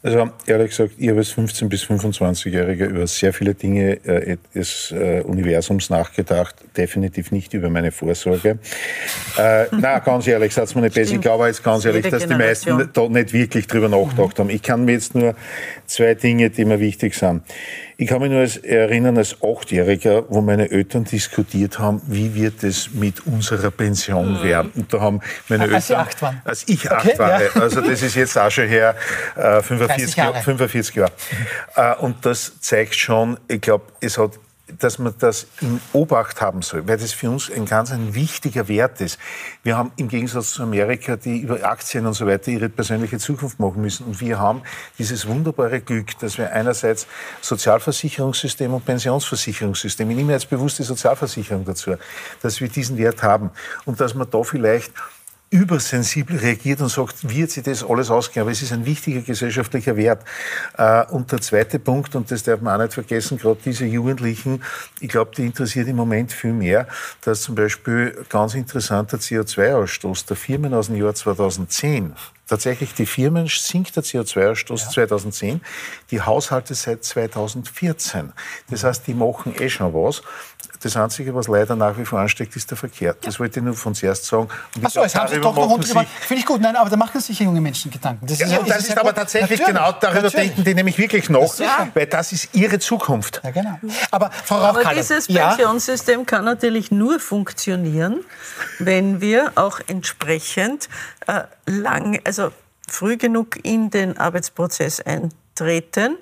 Also ehrlich gesagt, ich habe als 15- bis 25-Jähriger über sehr viele Dinge äh, des äh, Universums nachgedacht, definitiv nicht über meine Vorsorge. äh, na, ganz ehrlich, sagt mir nicht besser. Ich glaube jetzt ganz ehrlich, dass die meisten da nicht wirklich drüber nachgedacht mhm. haben. Ich kann mir jetzt nur zwei Dinge, die mir wichtig sind. Ich kann mich nur erinnern, als Achtjähriger, wo meine Eltern diskutiert haben, wie wird es mit unserer Pension mhm. werden. Und da haben meine als Eltern... Als acht waren? Als ich okay, acht war. Ja. Also das ist jetzt auch schon her, äh, 45 Jahre. 45 Jahre. Äh, und das zeigt schon, ich glaube, es hat dass man das in Obacht haben soll, weil das für uns ein ganz ein wichtiger Wert ist. Wir haben im Gegensatz zu Amerika, die über Aktien und so weiter ihre persönliche Zukunft machen müssen. Und wir haben dieses wunderbare Glück, dass wir einerseits Sozialversicherungssystem und Pensionsversicherungssystem, ich nehme jetzt bewusst die Sozialversicherung dazu, dass wir diesen Wert haben und dass man da vielleicht übersensibel reagiert und sagt, wie wird sich das alles ausgehen? Aber es ist ein wichtiger gesellschaftlicher Wert. Äh, und der zweite Punkt, und das darf man auch nicht vergessen, gerade diese Jugendlichen, ich glaube, die interessiert im Moment viel mehr, dass zum Beispiel ganz interessanter CO2-Ausstoß der Firmen aus dem Jahr 2010 Tatsächlich, die Firmen sinkt der CO2-Ausstoß ja. 2010, die Haushalte seit 2014. Das heißt, die machen eh schon was. Das Einzige, was leider nach wie vor ansteckt, ist der Verkehr. Das wollte ich nur von zuerst sagen. Achso, jetzt haben Sie doch noch runtergebracht. Finde ich gut. Nein, aber da machen sich junge Menschen Gedanken. Das ist, ja, das ist, ist aber tatsächlich Natürlich. genau, darüber Natürlich. denken die nämlich wirklich noch, ja. weil das ist ihre Zukunft. Ja, genau. Aber Frau Aber dieses Pensionssystem kann natürlich nur funktionieren, wenn wir auch entsprechend äh, lang, also früh genug in den Arbeitsprozess eintreten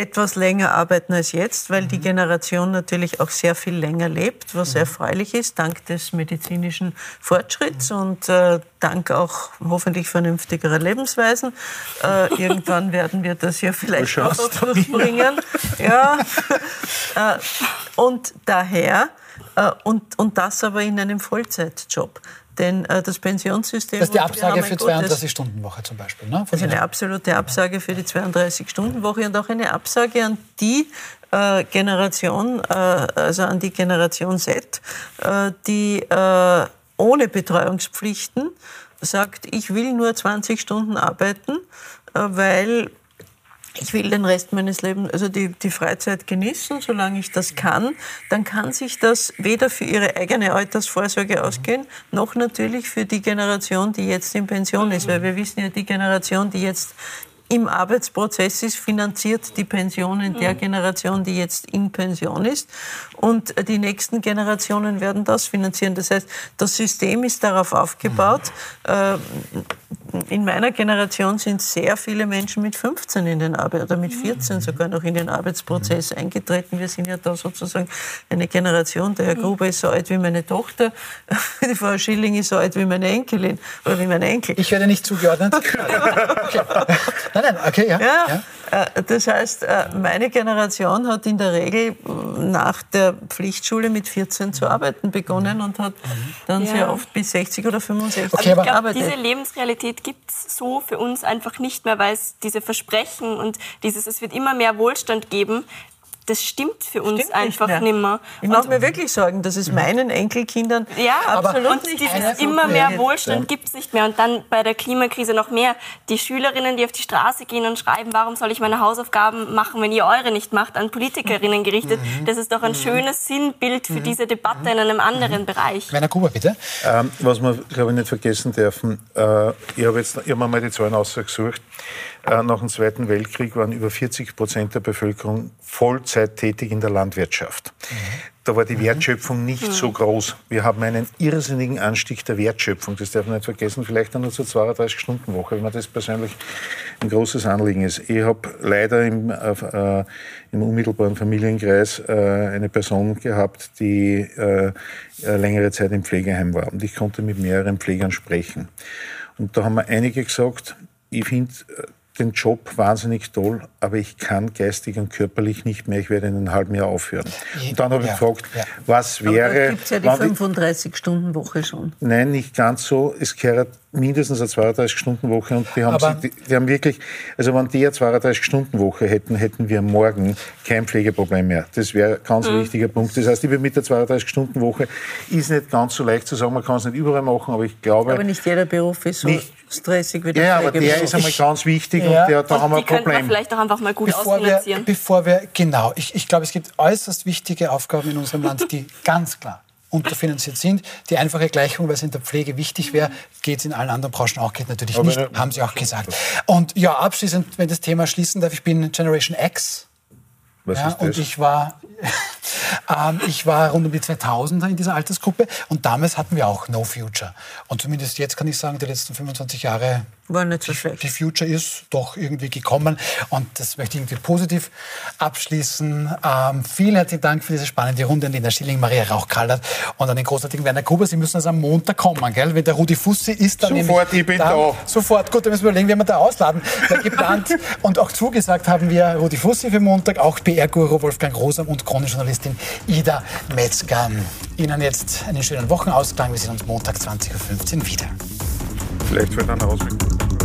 etwas länger arbeiten als jetzt, weil die mhm. Generation natürlich auch sehr viel länger lebt, was mhm. erfreulich ist, dank des medizinischen Fortschritts mhm. und äh, dank auch hoffentlich vernünftigerer Lebensweisen. Äh, irgendwann werden wir das ja vielleicht auch bringen. Ja. äh, und daher, äh, und, und das aber in einem Vollzeitjob. Denn äh, das Pensionssystem. Das ist die Absage für 32-Stunden-Woche zum Beispiel. Ne? Das ist eine absolute Absage für die 32-Stunden-Woche und auch eine Absage an die äh, Generation, äh, also an die Generation Z, äh, die äh, ohne Betreuungspflichten sagt, ich will nur 20 Stunden arbeiten, äh, weil ich will den Rest meines Lebens, also die, die Freizeit genießen, solange ich das kann, dann kann sich das weder für ihre eigene Altersvorsorge ausgehen, noch natürlich für die Generation, die jetzt in Pension ist. Weil wir wissen ja, die Generation, die jetzt im Arbeitsprozess ist, finanziert die Pensionen der mhm. Generation, die jetzt in Pension ist. Und die nächsten Generationen werden das finanzieren. Das heißt, das System ist darauf aufgebaut. Mhm. In meiner Generation sind sehr viele Menschen mit 15 in den Arbeit oder mit 14 mhm. sogar noch in den Arbeitsprozess eingetreten. Wir sind ja da sozusagen eine Generation. Der Herr Gruber ist so alt wie meine Tochter. Die Frau Schilling ist so alt wie meine Enkelin oder wie mein Enkel. Ich werde nicht zugeordnet. okay. Nein, nein, okay, ja. ja. ja. Äh, das heißt, äh, meine Generation hat in der Regel nach der Pflichtschule mit 14 zu arbeiten begonnen und hat dann ja. sehr oft bis 60 oder 65 okay, aber gearbeitet. Diese Lebensrealität gibt es so für uns einfach nicht mehr, weil es diese Versprechen und dieses, es wird immer mehr Wohlstand geben, das stimmt für uns stimmt einfach nicht mehr. Nimmer. Ich mache mir wirklich Sorgen, dass es mhm. meinen Enkelkindern ja, absolut und nicht dieses immer mehr Wohlstand gibt es nicht mehr. Und dann bei der Klimakrise noch mehr. Die Schülerinnen, die auf die Straße gehen und schreiben, warum soll ich meine Hausaufgaben machen, wenn ihr eure nicht macht, an Politikerinnen gerichtet. Mhm. Das ist doch ein mhm. schönes Sinnbild für mhm. diese Debatte in einem anderen Bereich. Werner Kuber, bitte. Ähm, was wir, glaube ich, nicht vergessen dürfen, äh, ich habe jetzt ich hab mal die Zahlen ausgesucht. Äh, nach dem Zweiten Weltkrieg waren über 40 Prozent der Bevölkerung Vollzeit tätig in der Landwirtschaft. Mhm. Da war die mhm. Wertschöpfung nicht mhm. so groß. Wir haben einen irrsinnigen Anstieg der Wertschöpfung. Das darf man nicht vergessen. Vielleicht dann nur zur 32-Stunden-Woche, wenn mir das persönlich ein großes Anliegen ist. Ich habe leider im, äh, im unmittelbaren Familienkreis äh, eine Person gehabt, die äh, längere Zeit im Pflegeheim war. Und ich konnte mit mehreren Pflegern sprechen. Und da haben mir einige gesagt, ich finde, äh, den Job wahnsinnig toll, aber ich kann geistig und körperlich nicht mehr, ich werde in einem halben Jahr aufhören. Und dann habe ich ja, gefragt, ja. was wäre... Aber gibt es ja die 35-Stunden-Woche schon. Nein, nicht ganz so. Es gehört mindestens eine 32-Stunden-Woche und die haben, sie, die, die, haben wirklich, also wenn die eine 32-Stunden-Woche hätten, hätten wir morgen kein Pflegeproblem mehr. Das wäre ein ganz mhm. wichtiger Punkt. Das heißt, mit der 32-Stunden-Woche ist nicht ganz so leicht zu sagen, man kann es nicht überall machen, aber ich glaube... Aber nicht jeder Beruf ist so nicht, stressig wie der Ja, aber der ist einmal ganz wichtig ja. und der, da und haben wir ein Problem. Vielleicht auch einfach mal gut bevor wir, bevor wir, genau, ich, ich glaube, es gibt äußerst wichtige Aufgaben in unserem Land, die ganz klar unterfinanziert sind. Die einfache Gleichung, weil es in der Pflege wichtig wäre, geht es in allen anderen Branchen auch, geht natürlich Aber nicht, haben Sie auch gesagt. Und ja, abschließend, wenn das Thema schließen darf, ich bin Generation X. Was ja? Und ich war, ähm, ich war rund um die 2000er in dieser Altersgruppe und damals hatten wir auch No Future. Und zumindest jetzt kann ich sagen, die letzten 25 Jahre war nicht so schlecht. Die Future ist doch irgendwie gekommen und das möchte ich irgendwie positiv abschließen. Ähm, vielen herzlichen Dank für diese spannende Runde an Lena Schilling, Maria Rauch-Kallert und an den großartigen Werner Kuber. Sie müssen also am Montag kommen, gell? Wenn der Rudi Fussi ist, dann Sofort, ich bin da. da. Sofort, gut, dann müssen wir überlegen, wie wir da ausladen. Weil geplant und auch zugesagt haben wir Rudi Fussi für Montag, auch PR-Guru Wolfgang Rosam und Kronenjournalistin Ida Metzger. Ihnen jetzt einen schönen Wochenausklang. Wir sehen uns Montag 20.15 Uhr wieder. Vielleicht dann Auswirkungen.